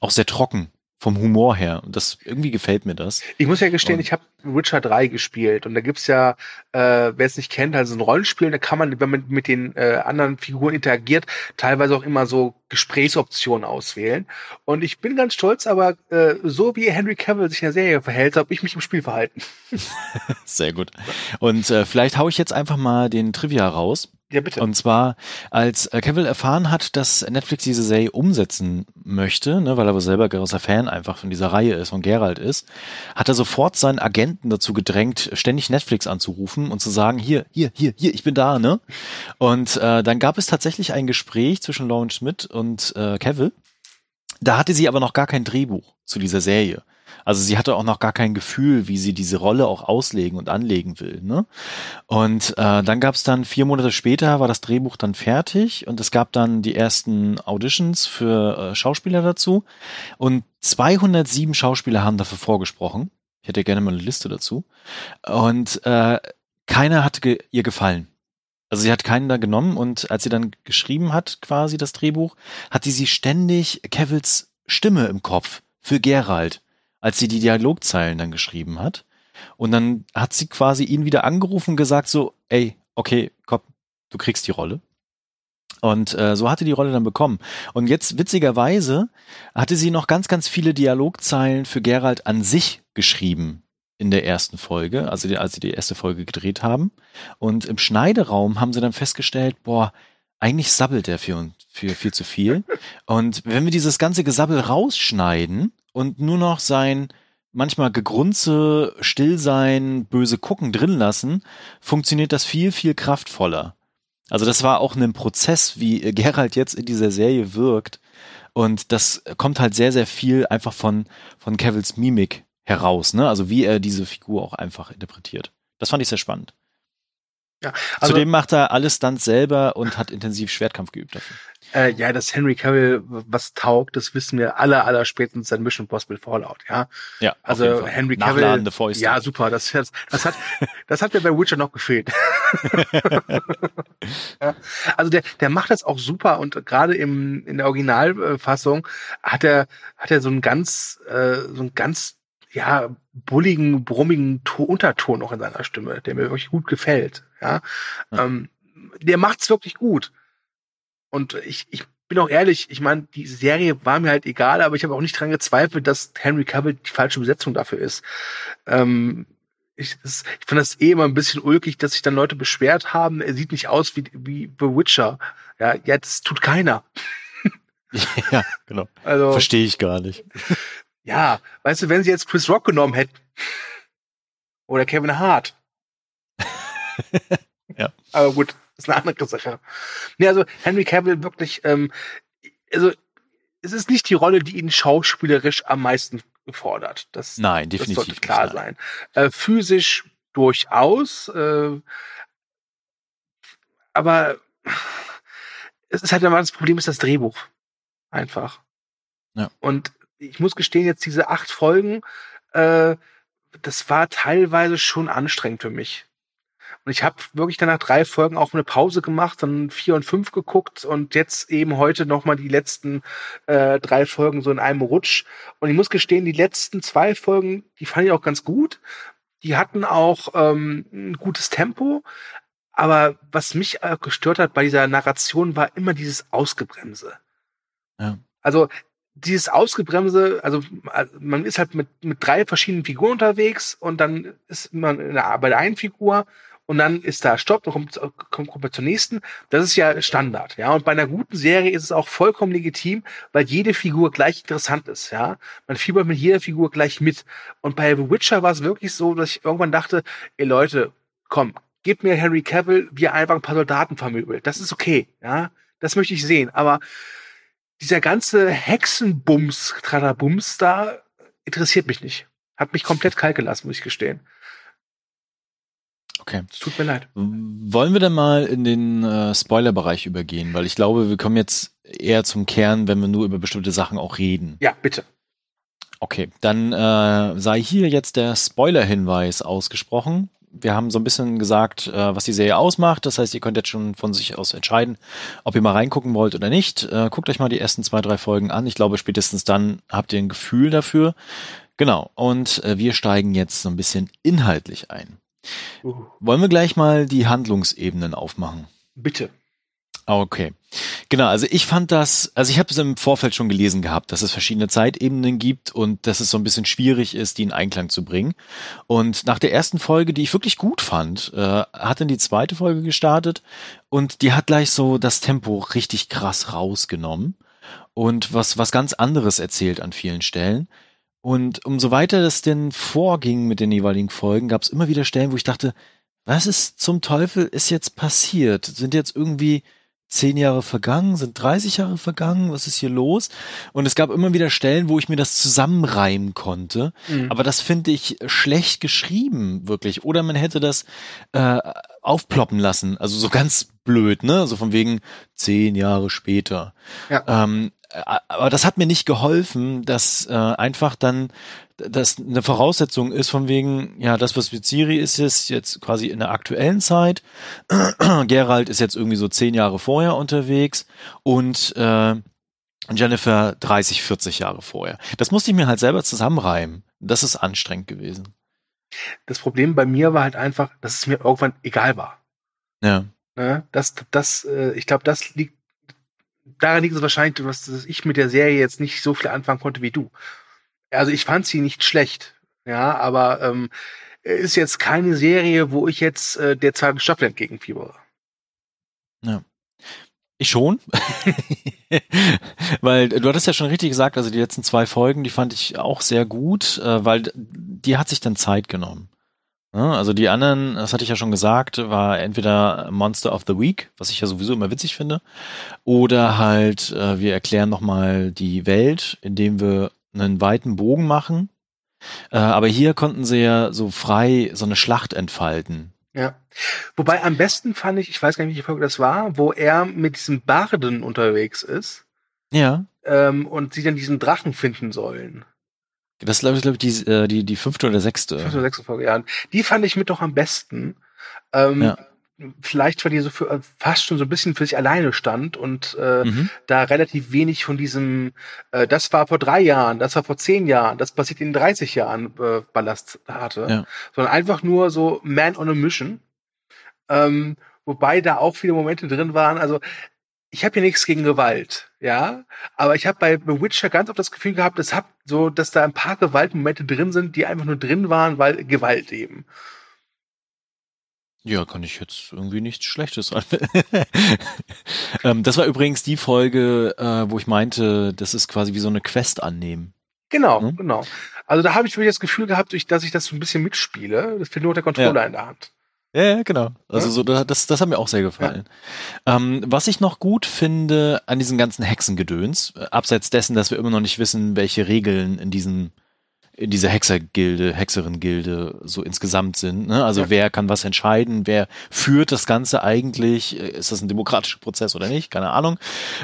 auch sehr trocken vom Humor her. Und das irgendwie gefällt mir das. Ich muss ja gestehen, und, ich habe Witcher 3 gespielt und da gibt's ja, äh, wer es nicht kennt, also ein Rollenspiel, da kann man, wenn man mit den äh, anderen Figuren interagiert, teilweise auch immer so Gesprächsoptionen auswählen. Und ich bin ganz stolz, aber äh, so wie Henry Cavill sich in der Serie verhält, habe ich mich im Spiel verhalten. Sehr gut. Und äh, vielleicht hau ich jetzt einfach mal den Trivia raus. Ja, bitte. Und zwar, als äh, Cavill erfahren hat, dass Netflix diese Serie umsetzen möchte, ne, weil er aber selber großer Fan einfach von dieser Reihe ist, von Gerald ist, hat er sofort seinen Agenten dazu gedrängt, ständig Netflix anzurufen und zu sagen, hier, hier, hier, hier, ich bin da, ne? Und äh, dann gab es tatsächlich ein Gespräch zwischen Lauren Schmidt und äh, Cavill. Da hatte sie aber noch gar kein Drehbuch zu dieser Serie. Also sie hatte auch noch gar kein Gefühl, wie sie diese Rolle auch auslegen und anlegen will. Ne? Und äh, dann gab es dann vier Monate später war das Drehbuch dann fertig und es gab dann die ersten Auditions für äh, Schauspieler dazu und 207 Schauspieler haben dafür vorgesprochen. Ich hätte gerne mal eine Liste dazu. Und äh, keiner hat ge ihr gefallen. Also sie hat keinen da genommen und als sie dann geschrieben hat, quasi das Drehbuch, hatte sie ständig Kevils Stimme im Kopf für Gerald als sie die Dialogzeilen dann geschrieben hat. Und dann hat sie quasi ihn wieder angerufen und gesagt so, ey, okay, komm, du kriegst die Rolle. Und äh, so hatte die Rolle dann bekommen. Und jetzt witzigerweise hatte sie noch ganz, ganz viele Dialogzeilen für Gerald an sich geschrieben in der ersten Folge, also die, als sie die erste Folge gedreht haben. Und im Schneideraum haben sie dann festgestellt, boah, eigentlich sabbelt er für, für viel zu viel. Und wenn wir dieses ganze Gesabbel rausschneiden und nur noch sein manchmal Gegrunze, Stillsein, böse Gucken drin lassen, funktioniert das viel, viel kraftvoller. Also das war auch ein Prozess, wie Gerald jetzt in dieser Serie wirkt. Und das kommt halt sehr, sehr viel einfach von, von Kevils Mimik heraus, ne? Also wie er diese Figur auch einfach interpretiert. Das fand ich sehr spannend. Ja, also, Zudem macht er alles dann selber und hat intensiv Schwertkampf geübt dafür. Äh, ja, dass Henry Cavill was taugt, das wissen wir alle, aller spätestens seit Mission Possible Fallout, ja. Ja. Also Henry Cavill. Fäuste. Ja, super. Das, das, das hat, das hat mir bei Witcher noch gefehlt. ja, also der, der macht das auch super und gerade im in der Originalfassung hat er hat er so einen ganz äh, so einen ganz ja, bulligen, brummigen Unterton noch in seiner Stimme, der mir wirklich gut gefällt. Ja, ja. Ähm, der macht's wirklich gut. Und ich, ich bin auch ehrlich, ich meine, die Serie war mir halt egal, aber ich habe auch nicht dran gezweifelt, dass Henry Cavill die falsche Besetzung dafür ist. Ähm, ich, das, ich finde das eh immer ein bisschen ulkig, dass sich dann Leute beschwert haben, er sieht nicht aus wie, wie The Witcher. Ja, ja, das tut keiner. ja, genau. Also, Verstehe ich gar nicht. Ja, weißt du, wenn sie jetzt Chris Rock genommen hätten oder Kevin Hart. ja. Aber gut, ist eine andere Sache. Nee, also Henry Cavill wirklich, ähm, also es ist nicht die Rolle, die ihn schauspielerisch am meisten fordert. Das, Nein, definitiv. Das sollte klar nicht, sein. Äh, physisch durchaus, äh, aber es ist halt immer das Problem ist das Drehbuch. Einfach. Ja. Und ich muss gestehen, jetzt diese acht Folgen, äh, das war teilweise schon anstrengend für mich. Und ich habe wirklich dann nach drei Folgen auch eine Pause gemacht, dann vier und fünf geguckt und jetzt eben heute nochmal die letzten äh, drei Folgen so in einem Rutsch. Und ich muss gestehen, die letzten zwei Folgen, die fand ich auch ganz gut. Die hatten auch ähm, ein gutes Tempo. Aber was mich äh, gestört hat bei dieser Narration, war immer dieses Ausgebremse. Ja. Also dieses Ausgebremse, also man ist halt mit, mit drei verschiedenen Figuren unterwegs und dann ist man der, bei der einen Figur und dann ist da Stopp, dann kommt, kommt, kommt man zur nächsten. Das ist ja Standard, ja. Und bei einer guten Serie ist es auch vollkommen legitim, weil jede Figur gleich interessant ist, ja. Man fiebert mit jeder Figur gleich mit. Und bei The Witcher war es wirklich so, dass ich irgendwann dachte, ey Leute, komm, gebt mir Henry Cavill, wie er einfach ein paar Soldaten vermöbelt. Das ist okay, ja. Das möchte ich sehen. Aber dieser ganze Hexenbums, Tradabums da interessiert mich nicht. Hat mich komplett kalt gelassen, muss ich gestehen. Okay. Es tut mir leid. Wollen wir dann mal in den äh, Spoiler-Bereich übergehen? Weil ich glaube, wir kommen jetzt eher zum Kern, wenn wir nur über bestimmte Sachen auch reden. Ja, bitte. Okay, dann äh, sei hier jetzt der Spoiler-Hinweis ausgesprochen wir haben so ein bisschen gesagt, äh, was die Serie ausmacht. Das heißt, ihr könnt jetzt schon von sich aus entscheiden, ob ihr mal reingucken wollt oder nicht. Äh, guckt euch mal die ersten zwei, drei Folgen an. Ich glaube, spätestens dann habt ihr ein Gefühl dafür. Genau. Und äh, wir steigen jetzt so ein bisschen inhaltlich ein. Uh. Wollen wir gleich mal die Handlungsebenen aufmachen? Bitte. Okay. Genau, also ich fand das, also ich habe es im Vorfeld schon gelesen gehabt, dass es verschiedene Zeitebenen gibt und dass es so ein bisschen schwierig ist, die in Einklang zu bringen. Und nach der ersten Folge, die ich wirklich gut fand, äh, hat dann die zweite Folge gestartet und die hat gleich so das Tempo richtig krass rausgenommen und was, was ganz anderes erzählt an vielen Stellen. Und umso weiter das denn vorging mit den jeweiligen Folgen, gab es immer wieder Stellen, wo ich dachte, was ist zum Teufel ist jetzt passiert? Sind jetzt irgendwie zehn Jahre vergangen, sind 30 Jahre vergangen, was ist hier los? Und es gab immer wieder Stellen, wo ich mir das zusammenreimen konnte, mhm. aber das finde ich schlecht geschrieben, wirklich. Oder man hätte das äh, aufploppen lassen, also so ganz blöd, ne? So von wegen zehn Jahre später. Ja. Ähm, aber das hat mir nicht geholfen, dass äh, einfach dann das eine Voraussetzung ist von wegen, ja, das, was mit Siri ist, ist jetzt quasi in der aktuellen Zeit. Gerald ist jetzt irgendwie so zehn Jahre vorher unterwegs und äh, Jennifer 30, 40 Jahre vorher. Das musste ich mir halt selber zusammenreimen. Das ist anstrengend gewesen. Das Problem bei mir war halt einfach, dass es mir irgendwann egal war. Ja. Ne? Das, das, äh, ich glaube, das liegt, daran liegt es wahrscheinlich, dass, dass ich mit der Serie jetzt nicht so viel anfangen konnte wie du. Also ich fand sie nicht schlecht, ja, aber ähm, ist jetzt keine Serie, wo ich jetzt äh, der zweiten Staffel entgegenfiebere. Ja. Ich schon. weil du hattest ja schon richtig gesagt, also die letzten zwei Folgen, die fand ich auch sehr gut, äh, weil die hat sich dann Zeit genommen. Ja, also die anderen, das hatte ich ja schon gesagt, war entweder Monster of the Week, was ich ja sowieso immer witzig finde, oder halt äh, wir erklären nochmal die Welt, indem wir einen weiten Bogen machen. Äh, aber hier konnten sie ja so frei so eine Schlacht entfalten. Ja. Wobei am besten fand ich, ich weiß gar nicht, welche Folge das war, wo er mit diesem Barden unterwegs ist. Ja. Ähm, und sie dann diesen Drachen finden sollen. Das ist, glaube ich, glaub ich die, äh, die, die fünfte oder sechste. Fünfte oder sechste Folge, ja. Die fand ich mit doch am besten. Ähm, ja vielleicht weil die so für, äh, fast schon so ein bisschen für sich alleine stand und äh, mhm. da relativ wenig von diesem, äh, das war vor drei Jahren, das war vor zehn Jahren, das passiert in 30 Jahren äh, Ballast hatte, ja. sondern einfach nur so Man on a Mission. Ähm, wobei da auch viele Momente drin waren. Also ich habe hier nichts gegen Gewalt, ja, aber ich habe bei The Witcher ganz oft das Gefühl gehabt, das hab so, dass da ein paar Gewaltmomente drin sind, die einfach nur drin waren, weil Gewalt eben. Ja, kann ich jetzt irgendwie nichts Schlechtes an. ähm, das war übrigens die Folge, äh, wo ich meinte, das ist quasi wie so eine Quest annehmen. Genau, hm? genau. Also da habe ich wirklich das Gefühl gehabt, dass ich das so ein bisschen mitspiele. Das fehlt nur der Controller ja. in der Hand. Ja, genau. Also so, das, das hat mir auch sehr gefallen. Ja. Ähm, was ich noch gut finde an diesen ganzen Hexengedöns, äh, abseits dessen, dass wir immer noch nicht wissen, welche Regeln in diesem in dieser Hexergilde, Hexerin-Gilde so insgesamt sind. Ne? Also ja. wer kann was entscheiden, wer führt das Ganze eigentlich, ist das ein demokratischer Prozess oder nicht, keine Ahnung.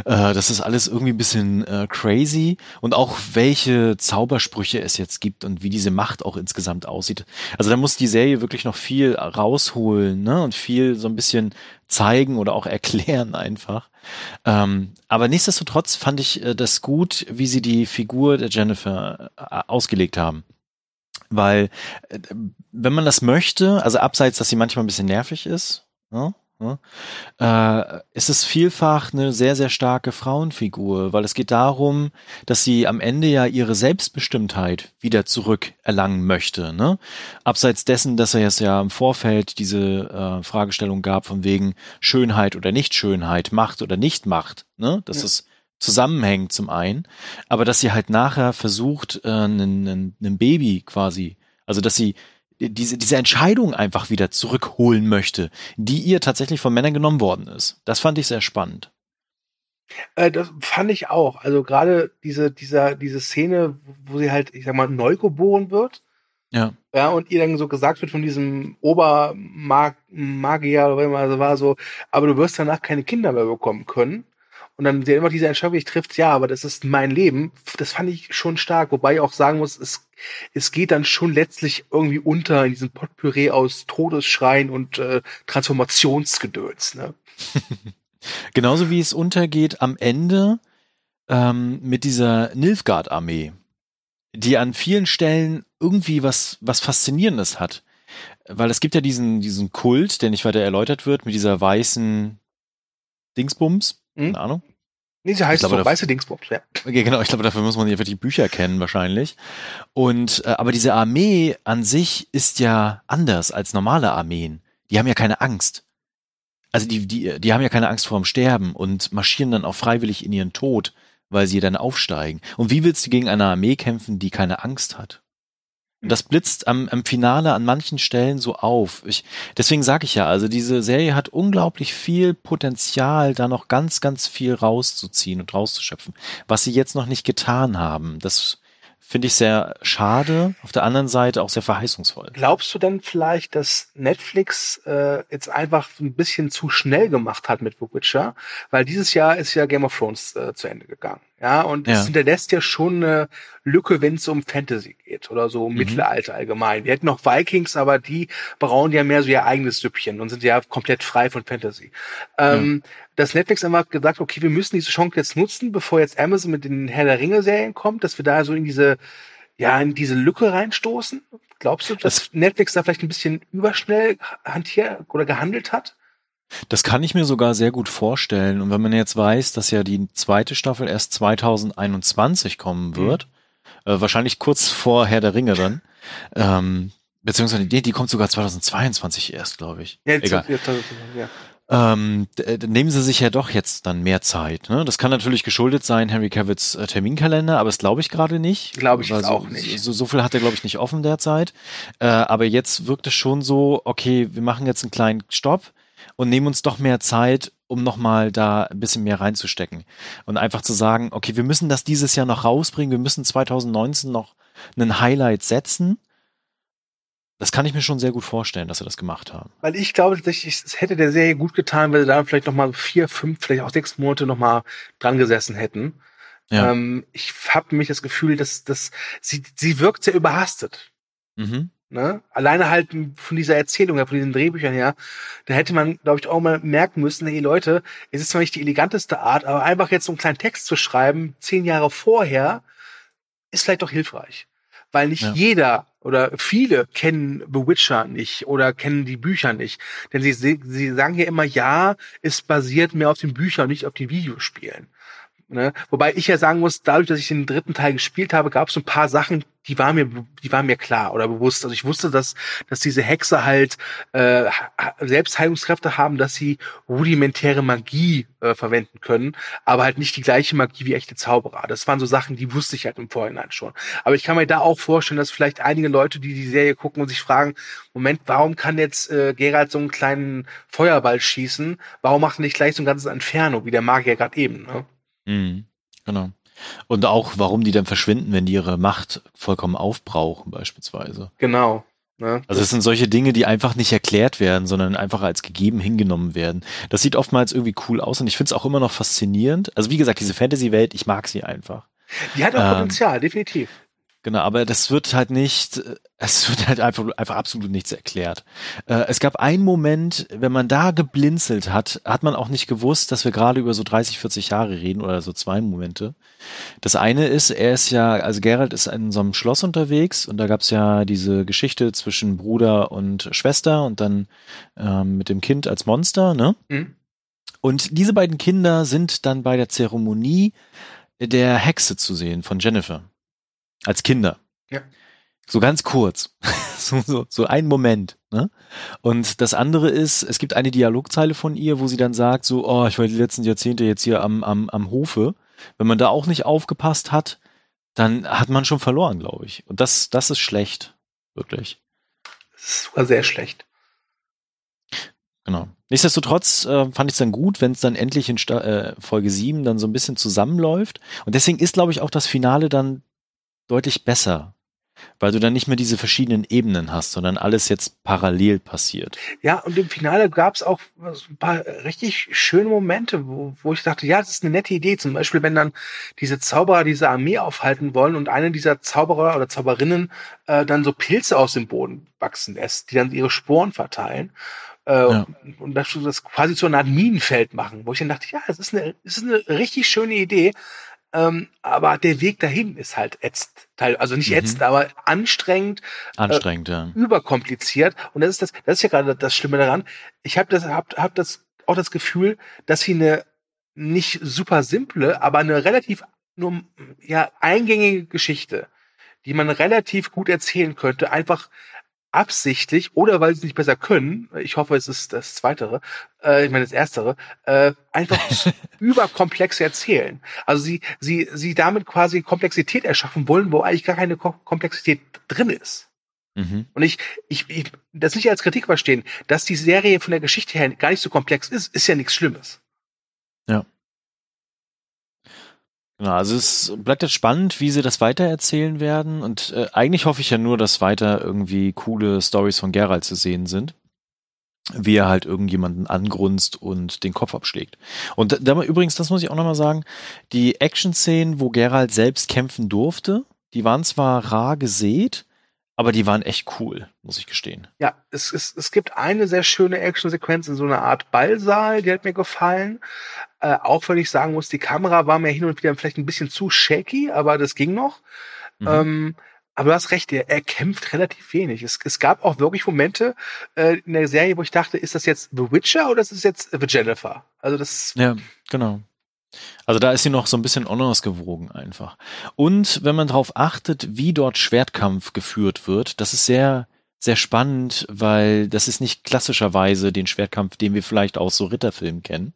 Äh, das ist alles irgendwie ein bisschen äh, crazy und auch welche Zaubersprüche es jetzt gibt und wie diese Macht auch insgesamt aussieht. Also da muss die Serie wirklich noch viel rausholen ne? und viel so ein bisschen zeigen oder auch erklären einfach. Ähm, aber nichtsdestotrotz fand ich äh, das gut, wie sie die Figur der Jennifer äh, ausgelegt haben. Weil, äh, wenn man das möchte, also abseits, dass sie manchmal ein bisschen nervig ist, ne? Äh, ist es vielfach eine sehr, sehr starke Frauenfigur, weil es geht darum, dass sie am Ende ja ihre Selbstbestimmtheit wieder zurückerlangen möchte. Ne? Abseits dessen, dass er es ja im Vorfeld diese äh, Fragestellung gab von wegen Schönheit oder Nichtschönheit, Macht oder Nichtmacht, ne? dass ja. es zusammenhängt zum einen, aber dass sie halt nachher versucht, äh, ein Baby quasi, also dass sie diese, diese Entscheidung einfach wieder zurückholen möchte, die ihr tatsächlich von Männern genommen worden ist. Das fand ich sehr spannend. Äh, das fand ich auch. Also gerade diese, dieser, diese Szene, wo sie halt, ich sag mal, neu geboren wird. Ja. Ja, und ihr dann so gesagt wird von diesem Obermagier oder was immer, also war so, aber du wirst danach keine Kinder mehr bekommen können und dann der immer diese Entscheidung ich trifft, ja, aber das ist mein Leben. Das fand ich schon stark, wobei ich auch sagen muss, es, es geht dann schon letztlich irgendwie unter in diesem Potpüree aus Todesschreien und äh, Transformationsgedöns. Ne? Genauso wie es untergeht am Ende ähm, mit dieser Nilfgaard-Armee, die an vielen Stellen irgendwie was, was Faszinierendes hat. Weil es gibt ja diesen, diesen Kult, der nicht weiter erläutert wird, mit dieser weißen Dingsbums, keine Ahnung. Nee, sie heißt glaube, so, weiße Dingsbums, ja. Okay, genau, ich glaube, dafür muss man ja wirklich Bücher kennen wahrscheinlich. Und äh, aber diese Armee an sich ist ja anders als normale Armeen. Die haben ja keine Angst. Also die, die, die haben ja keine Angst vor dem Sterben und marschieren dann auch freiwillig in ihren Tod, weil sie dann aufsteigen. Und wie willst du gegen eine Armee kämpfen, die keine Angst hat? Das blitzt am, am Finale an manchen Stellen so auf. Ich, deswegen sage ich ja, also diese Serie hat unglaublich viel Potenzial, da noch ganz, ganz viel rauszuziehen und rauszuschöpfen, was sie jetzt noch nicht getan haben. Das finde ich sehr schade, auf der anderen Seite auch sehr verheißungsvoll. Glaubst du denn vielleicht, dass Netflix äh, jetzt einfach ein bisschen zu schnell gemacht hat mit The Witcher? Weil dieses Jahr ist ja Game of Thrones äh, zu Ende gegangen. Ja, und ja. es hinterlässt ja schon eine Lücke, wenn es um Fantasy geht oder so um mhm. Mittelalter allgemein. Wir hätten noch Vikings, aber die brauen ja mehr so ihr eigenes Süppchen und sind ja komplett frei von Fantasy. Ähm, ja. Dass Netflix einfach gesagt, okay, wir müssen diese Chance jetzt nutzen, bevor jetzt Amazon mit den Herr der Ringe Serien kommt, dass wir da so in diese, ja, in diese Lücke reinstoßen. Glaubst du, dass Netflix da vielleicht ein bisschen überschnell hantiert oder gehandelt hat? Das kann ich mir sogar sehr gut vorstellen. Und wenn man jetzt weiß, dass ja die zweite Staffel erst 2021 kommen wird, mhm. äh, wahrscheinlich kurz vor Herr der Ringe dann, ähm, beziehungsweise die, die kommt sogar 2022 erst, glaube ich. Ja, Egal. Ja, ähm, äh, nehmen sie sich ja doch jetzt dann mehr Zeit. Ne? Das kann natürlich geschuldet sein, Henry Cavills äh, Terminkalender, aber das glaube ich gerade nicht. Glaube ich also, auch nicht. So, so viel hat er, glaube ich, nicht offen derzeit. Äh, aber jetzt wirkt es schon so, okay, wir machen jetzt einen kleinen Stopp und nehmen uns doch mehr Zeit, um nochmal da ein bisschen mehr reinzustecken. Und einfach zu sagen, okay, wir müssen das dieses Jahr noch rausbringen, wir müssen 2019 noch einen Highlight setzen das kann ich mir schon sehr gut vorstellen, dass sie das gemacht haben. Weil ich glaube tatsächlich, es hätte der Serie gut getan, wenn sie da vielleicht noch mal vier, fünf, vielleicht auch sechs Monate noch mal dran gesessen hätten. Ja. Ähm, ich habe nämlich das Gefühl, dass, dass sie, sie wirkt sehr überhastet. Mhm. Ne? Alleine halt von dieser Erzählung her, von diesen Drehbüchern her, da hätte man, glaube ich, auch mal merken müssen, hey Leute, es ist zwar nicht die eleganteste Art, aber einfach jetzt so einen kleinen Text zu schreiben, zehn Jahre vorher, ist vielleicht doch hilfreich. Weil nicht ja. jeder oder viele kennen The Witcher nicht oder kennen die Bücher nicht. Denn sie, sie sagen ja immer, ja, es basiert mehr auf den Büchern, nicht auf den Videospielen. Ne? Wobei ich ja sagen muss, dadurch, dass ich den dritten Teil gespielt habe, gab es ein paar Sachen, die waren mir, die waren mir klar oder bewusst. Also ich wusste, dass, dass diese Hexe halt äh, Selbstheilungskräfte haben, dass sie rudimentäre Magie äh, verwenden können, aber halt nicht die gleiche Magie wie echte Zauberer. Das waren so Sachen, die wusste ich halt im Vorhinein schon. Aber ich kann mir da auch vorstellen, dass vielleicht einige Leute, die die Serie gucken und sich fragen, Moment, warum kann jetzt äh, Geralt so einen kleinen Feuerball schießen? Warum macht er nicht gleich so ein ganzes Inferno, wie der Magier gerade eben? Ne? Mhm, genau. Und auch, warum die dann verschwinden, wenn die ihre Macht vollkommen aufbrauchen, beispielsweise. Genau. Ne? Also es sind solche Dinge, die einfach nicht erklärt werden, sondern einfach als gegeben hingenommen werden. Das sieht oftmals irgendwie cool aus und ich finde es auch immer noch faszinierend. Also wie gesagt, diese Fantasy-Welt, ich mag sie einfach. Die hat auch ähm, Potenzial, definitiv. Genau, aber das wird halt nicht, es wird halt einfach, einfach absolut nichts erklärt. Äh, es gab einen Moment, wenn man da geblinzelt hat, hat man auch nicht gewusst, dass wir gerade über so 30, 40 Jahre reden oder so zwei Momente. Das eine ist, er ist ja, also Gerald ist in so einem Schloss unterwegs und da gab's ja diese Geschichte zwischen Bruder und Schwester und dann ähm, mit dem Kind als Monster, ne? Mhm. Und diese beiden Kinder sind dann bei der Zeremonie der Hexe zu sehen von Jennifer. Als Kinder. Ja. So ganz kurz. so, so, so ein Moment. Ne? Und das andere ist, es gibt eine Dialogzeile von ihr, wo sie dann sagt, so, oh, ich war die letzten Jahrzehnte jetzt hier am, am, am Hofe. Wenn man da auch nicht aufgepasst hat, dann hat man schon verloren, glaube ich. Und das, das ist schlecht. Wirklich. Das ist sogar sehr schlecht. Genau. Nichtsdestotrotz äh, fand ich es dann gut, wenn es dann endlich in Sta äh, Folge 7 dann so ein bisschen zusammenläuft. Und deswegen ist, glaube ich, auch das Finale dann deutlich besser, weil du dann nicht mehr diese verschiedenen Ebenen hast, sondern alles jetzt parallel passiert. Ja, und im Finale gab es auch ein paar richtig schöne Momente, wo, wo ich dachte, ja, das ist eine nette Idee. Zum Beispiel, wenn dann diese Zauberer diese Armee aufhalten wollen und eine dieser Zauberer oder Zauberinnen äh, dann so Pilze aus dem Boden wachsen lässt, die dann ihre Sporen verteilen. Äh, ja. Und das, das quasi zu einer Art Minenfeld machen, wo ich dann dachte, ja, das ist eine, das ist eine richtig schöne Idee, ähm, aber der Weg dahin ist halt ätzt. Also nicht mhm. ätzend, aber anstrengend. Anstrengend, äh, ja. Überkompliziert. Und das ist das, das ist ja gerade das Schlimme daran. Ich habe das, hab, hab das auch das Gefühl, dass sie eine nicht super simple, aber eine relativ nur ja eingängige Geschichte, die man relativ gut erzählen könnte, einfach absichtlich oder weil sie es nicht besser können, ich hoffe, es ist das Zweitere, äh, ich meine das Erstere, äh, einfach überkomplex erzählen. Also sie, sie, sie damit quasi Komplexität erschaffen wollen, wo eigentlich gar keine Komplexität drin ist. Mhm. Und ich, ich, ich, das nicht als Kritik verstehen, dass die Serie von der Geschichte her gar nicht so komplex ist, ist ja nichts Schlimmes. Ja. Genau, also es bleibt jetzt spannend, wie sie das weitererzählen werden. Und äh, eigentlich hoffe ich ja nur, dass weiter irgendwie coole Stories von Geralt zu sehen sind. Wie er halt irgendjemanden angrunzt und den Kopf abschlägt. Und da, übrigens, das muss ich auch nochmal sagen, die Action-Szenen, wo Geralt selbst kämpfen durfte, die waren zwar rar gesät, aber die waren echt cool, muss ich gestehen. Ja, es, es, es gibt eine sehr schöne Action-Sequenz in so einer Art Ballsaal, die hat mir gefallen. Äh, auch wenn ich sagen muss, die Kamera war mir hin und wieder vielleicht ein bisschen zu shaky, aber das ging noch. Mhm. Ähm, Aber du hast recht, er, er kämpft relativ wenig. Es, es gab auch wirklich Momente äh, in der Serie, wo ich dachte, ist das jetzt The Witcher oder ist es jetzt The Jennifer? Also das. Ja, genau. Also da ist sie noch so ein bisschen unausgewogen einfach. Und wenn man darauf achtet, wie dort Schwertkampf geführt wird, das ist sehr, sehr spannend, weil das ist nicht klassischerweise den Schwertkampf, den wir vielleicht aus so Ritterfilmen kennen,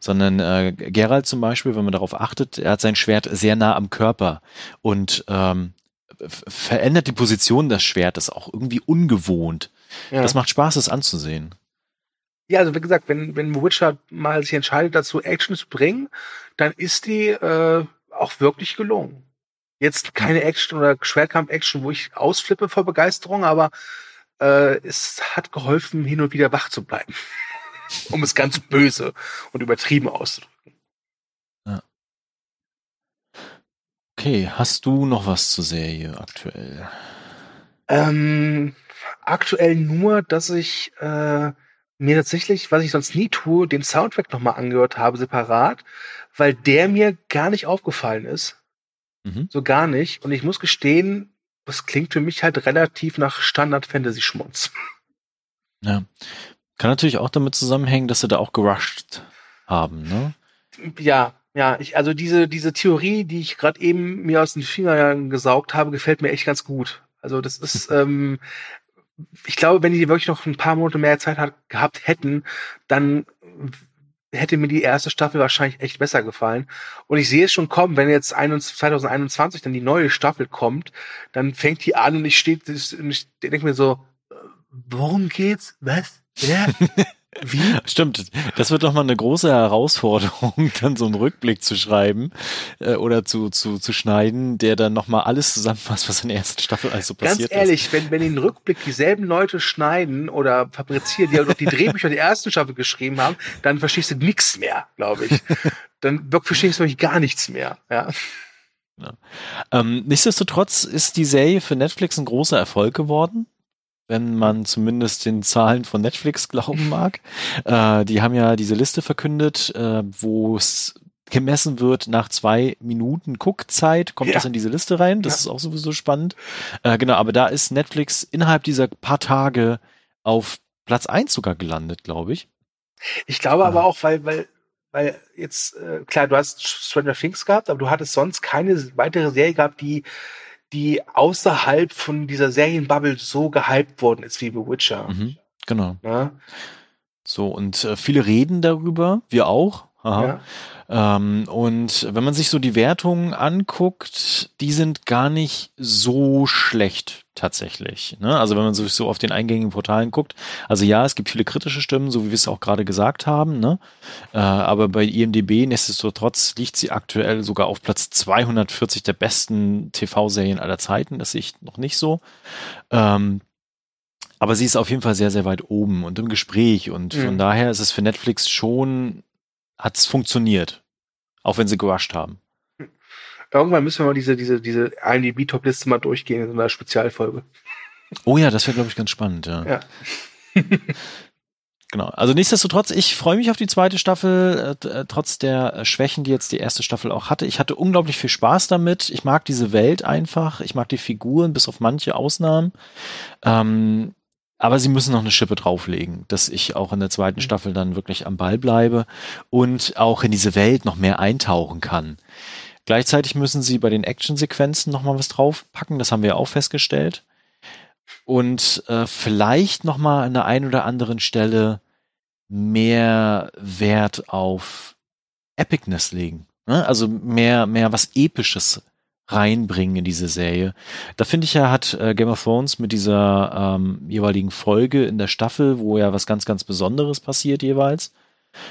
sondern äh, Geralt zum Beispiel, wenn man darauf achtet, er hat sein Schwert sehr nah am Körper und ähm, verändert die Position des Schwertes auch irgendwie ungewohnt. Ja. Das macht Spaß, es anzusehen. Ja, also wie gesagt, wenn, wenn Witcher mal sich entscheidet, dazu Action zu bringen, dann ist die äh, auch wirklich gelungen. Jetzt keine Action oder Schwertkampf-Action, wo ich ausflippe vor Begeisterung, aber äh, es hat geholfen, hin und wieder wach zu bleiben. um es ganz böse und übertrieben auszudrücken. Ja. Okay, hast du noch was zur Serie aktuell? Ähm, aktuell nur, dass ich äh, mir tatsächlich, was ich sonst nie tue, den Soundtrack nochmal angehört habe, separat, weil der mir gar nicht aufgefallen ist. Mhm. So gar nicht. Und ich muss gestehen, das klingt für mich halt relativ nach Standard-Fantasy-Schmunz. Ja. Kann natürlich auch damit zusammenhängen, dass sie da auch gerusht haben, ne? Ja, ja, ich, also diese, diese Theorie, die ich gerade eben mir aus den Fingern gesaugt habe, gefällt mir echt ganz gut. Also das ist, ähm, ich glaube, wenn die wirklich noch ein paar Monate mehr Zeit hat, gehabt hätten, dann hätte mir die erste Staffel wahrscheinlich echt besser gefallen. Und ich sehe es schon kommen, wenn jetzt 2021 dann die neue Staffel kommt, dann fängt die an und ich stehe, ich denke mir so, äh, worum geht's? Was? Wer? Wie? Stimmt. Das wird doch mal eine große Herausforderung, dann so einen Rückblick zu schreiben äh, oder zu, zu, zu schneiden, der dann nochmal alles zusammenfasst, was in der ersten Staffel also passiert Ganz ehrlich, ist. wenn, wenn den Rückblick dieselben Leute schneiden oder fabrizieren, die auch die Drehbücher der ersten Staffel geschrieben haben, dann verstehst du nichts mehr, glaube ich. Dann verstehst du wirklich gar nichts mehr. Ja. ja. Ähm, nichtsdestotrotz ist die Serie für Netflix ein großer Erfolg geworden wenn man zumindest den Zahlen von Netflix glauben mag. Äh, die haben ja diese Liste verkündet, äh, wo es gemessen wird nach zwei Minuten Guckzeit, kommt ja. das in diese Liste rein. Das ja. ist auch sowieso spannend. Äh, genau, aber da ist Netflix innerhalb dieser paar Tage auf Platz eins sogar gelandet, glaube ich. Ich glaube aber auch, weil, weil, weil jetzt, äh, klar, du hast Stranger Things gehabt, aber du hattest sonst keine weitere Serie gehabt, die die außerhalb von dieser Serienbubble so gehypt worden ist wie The Witcher. Mhm, genau. Ja? So, und äh, viele reden darüber, wir auch. Aha. Ja. Ähm, und wenn man sich so die Wertungen anguckt, die sind gar nicht so schlecht tatsächlich. Ne? Also wenn man sich so auf den eingängigen Portalen guckt, also ja, es gibt viele kritische Stimmen, so wie wir es auch gerade gesagt haben, ne? Äh, aber bei IMDB nichtsdestotrotz liegt sie aktuell sogar auf Platz 240 der besten TV-Serien aller Zeiten. Das sehe ich noch nicht so. Ähm, aber sie ist auf jeden Fall sehr, sehr weit oben und im Gespräch und mhm. von daher ist es für Netflix schon hat es funktioniert. Auch wenn sie gerusht haben. Irgendwann müssen wir mal diese, diese, diese IMDb-Top-Liste mal durchgehen in so einer Spezialfolge. Oh ja, das wäre, glaube ich, ganz spannend, ja. ja. genau. Also nichtsdestotrotz, ich freue mich auf die zweite Staffel, äh, äh, trotz der äh, Schwächen, die jetzt die erste Staffel auch hatte. Ich hatte unglaublich viel Spaß damit. Ich mag diese Welt einfach. Ich mag die Figuren, bis auf manche Ausnahmen. Ähm, aber sie müssen noch eine Schippe drauflegen, dass ich auch in der zweiten mhm. Staffel dann wirklich am Ball bleibe und auch in diese Welt noch mehr eintauchen kann. Gleichzeitig müssen sie bei den Actionsequenzen noch mal was draufpacken, das haben wir auch festgestellt. Und äh, vielleicht noch mal an der einen oder anderen Stelle mehr Wert auf Epicness legen. Ne? Also mehr, mehr was Episches reinbringen in diese Serie. Da finde ich ja, hat äh, Game of Thrones mit dieser ähm, jeweiligen Folge in der Staffel, wo ja was ganz, ganz Besonderes passiert jeweils.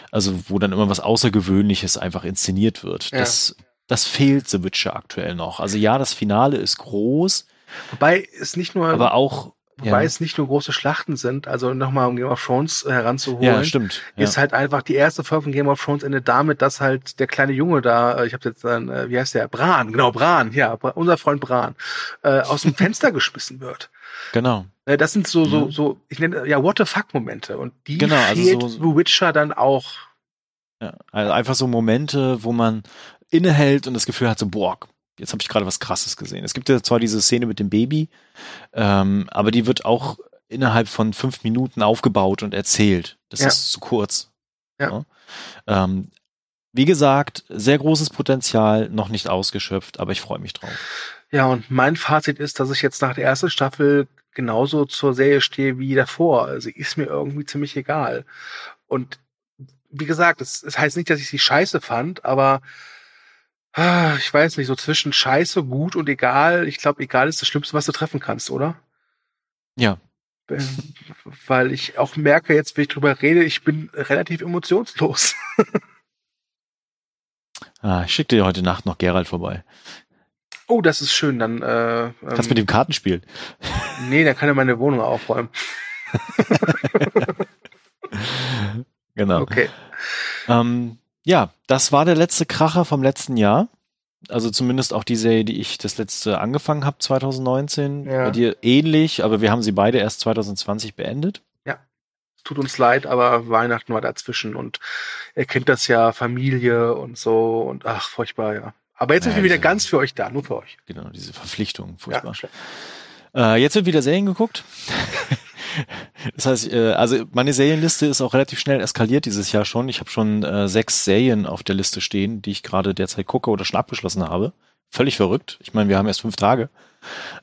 Also wo dann immer was Außergewöhnliches einfach inszeniert wird. Ja. Das, das fehlt The Witcher aktuell noch. Also ja, das Finale ist groß. Wobei es nicht nur, aber auch Wobei ja. es nicht nur große Schlachten sind, also nochmal um Game of Thrones äh, heranzuholen, ja, stimmt. Ja. ist halt einfach die erste Folge von Game of Thrones endet damit, dass halt der kleine Junge da, äh, ich habe jetzt dann, äh, wie heißt der, Bran, genau, Bran, ja, unser Freund Bran, äh, aus dem Fenster geschmissen wird. Genau. Äh, das sind so, so, mhm. so, ich nenne, ja, what the fuck Momente und die genau, also fehlt so, The Witcher dann auch. Ja, also einfach so Momente, wo man innehält und das Gefühl hat so, boah, jetzt habe ich gerade was Krasses gesehen. Es gibt ja zwar diese Szene mit dem Baby, ähm, aber die wird auch innerhalb von fünf Minuten aufgebaut und erzählt. Das Ja. ist zu kurz. Ja. Ja. Ähm, wie gesagt, sehr großes Potenzial, noch nicht ausgeschöpft, aber ich freue mich drauf. Ja, und mein Fazit ist, dass ich jetzt nach der ersten Staffel genauso zur Serie stehe wie davor. Also ist mir irgendwie ziemlich egal. Und wie gesagt, es, es heißt nicht, dass ich sie scheiße fand, aber ich weiß nicht, so zwischen scheiße, gut und egal. Ich glaube, egal ist das Schlimmste, was du treffen kannst, oder? Ja, Ähm, Weil ich auch merke, jetzt, wenn ich drüber rede, ich bin relativ emotionslos. ah, ich schicke dir heute Nacht noch Gerald vorbei. Oh, das ist schön. Dann äh, Kannst ähm, mit dem Karten spielen. nee, dann kann er meine Wohnung aufräumen. Genau. Okay. Ähm, ja, das war der letzte Kracher vom letzten Jahr. Also zumindest auch die Serie, die ich das letzte angefangen habe, 2019. Ja. Bei dir ähnlich, aber wir haben sie beide erst 2020 beendet. Es tut uns leid, aber Weihnachten war dazwischen und er kennt das ja, Familie und so und ach, furchtbar, ja. Aber jetzt sind Ja, wir wieder ganz für euch da, nur für euch. Genau, diese Verpflichtung, furchtbar. Ja. Äh, jetzt wird wieder Serien geguckt. das heißt, äh, also meine Serienliste ist auch relativ schnell eskaliert dieses Jahr schon. Ich habe schon äh, sechs Serien auf der Liste stehen, die ich gerade derzeit gucke oder schon abgeschlossen habe. Völlig verrückt. Ich meine, wir haben erst fünf Tage.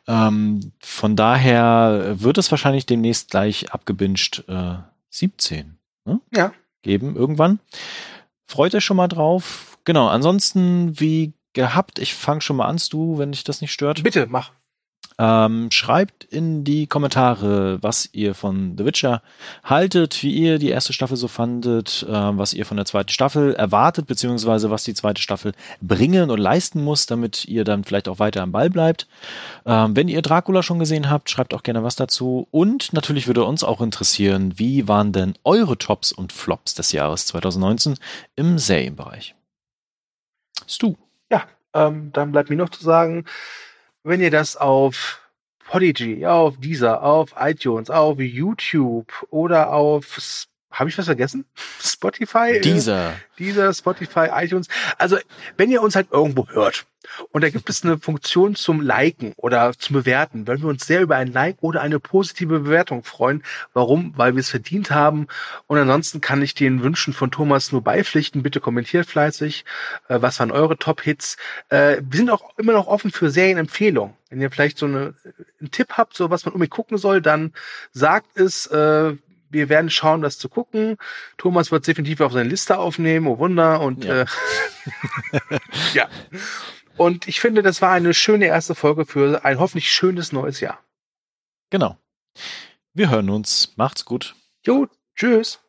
Ähm, von daher wird es wahrscheinlich demnächst gleich abgebinged äh, 17 ne? Ja. geben irgendwann. Freut euch schon mal drauf. Genau, ansonsten wie gehabt, ich fange schon mal an, Stu, wenn dich das nicht stört. Bitte, mach. Ähm, schreibt in die Kommentare, was ihr von The Witcher haltet, wie ihr die erste Staffel so fandet, ähm, was ihr von der zweiten Staffel erwartet, beziehungsweise was die zweite Staffel bringen und leisten muss, damit ihr dann vielleicht auch weiter am Ball bleibt. Ähm, wenn ihr Dracula schon gesehen habt, schreibt auch gerne was dazu. Und natürlich würde uns auch interessieren, wie waren denn eure Tops und Flops des Jahres 2019 im Serienbereich? Stu. Ja, ähm, dann bleibt mir noch zu sagen, wenn ihr das auf Podigy, auf Deezer, auf iTunes, auf YouTube oder auf habe ich was vergessen? Spotify? Dieser. Dieser Spotify, iTunes. Also, wenn ihr uns halt irgendwo hört und da gibt es eine Funktion zum Liken oder zum Bewerten, würden wir uns sehr über ein Like oder eine positive Bewertung freuen. Warum? Weil wir es verdient haben. Und ansonsten kann ich den Wünschen von Thomas nur beipflichten. Bitte kommentiert fleißig. Äh, was waren eure Top-Hits? Äh, wir sind auch immer noch offen für Serienempfehlungen. Wenn ihr vielleicht so eine, einen Tipp habt, so was man unbedingt gucken soll, dann sagt es. Äh, wir werden schauen, das zu gucken. Thomas wird definitiv auf seine Liste aufnehmen, oh Wunder. Und Ja. äh, ja. Und ich finde, das war eine schöne erste Folge für ein hoffentlich schönes neues Jahr. Genau. Wir hören uns. Macht's gut. Jo, tschüss.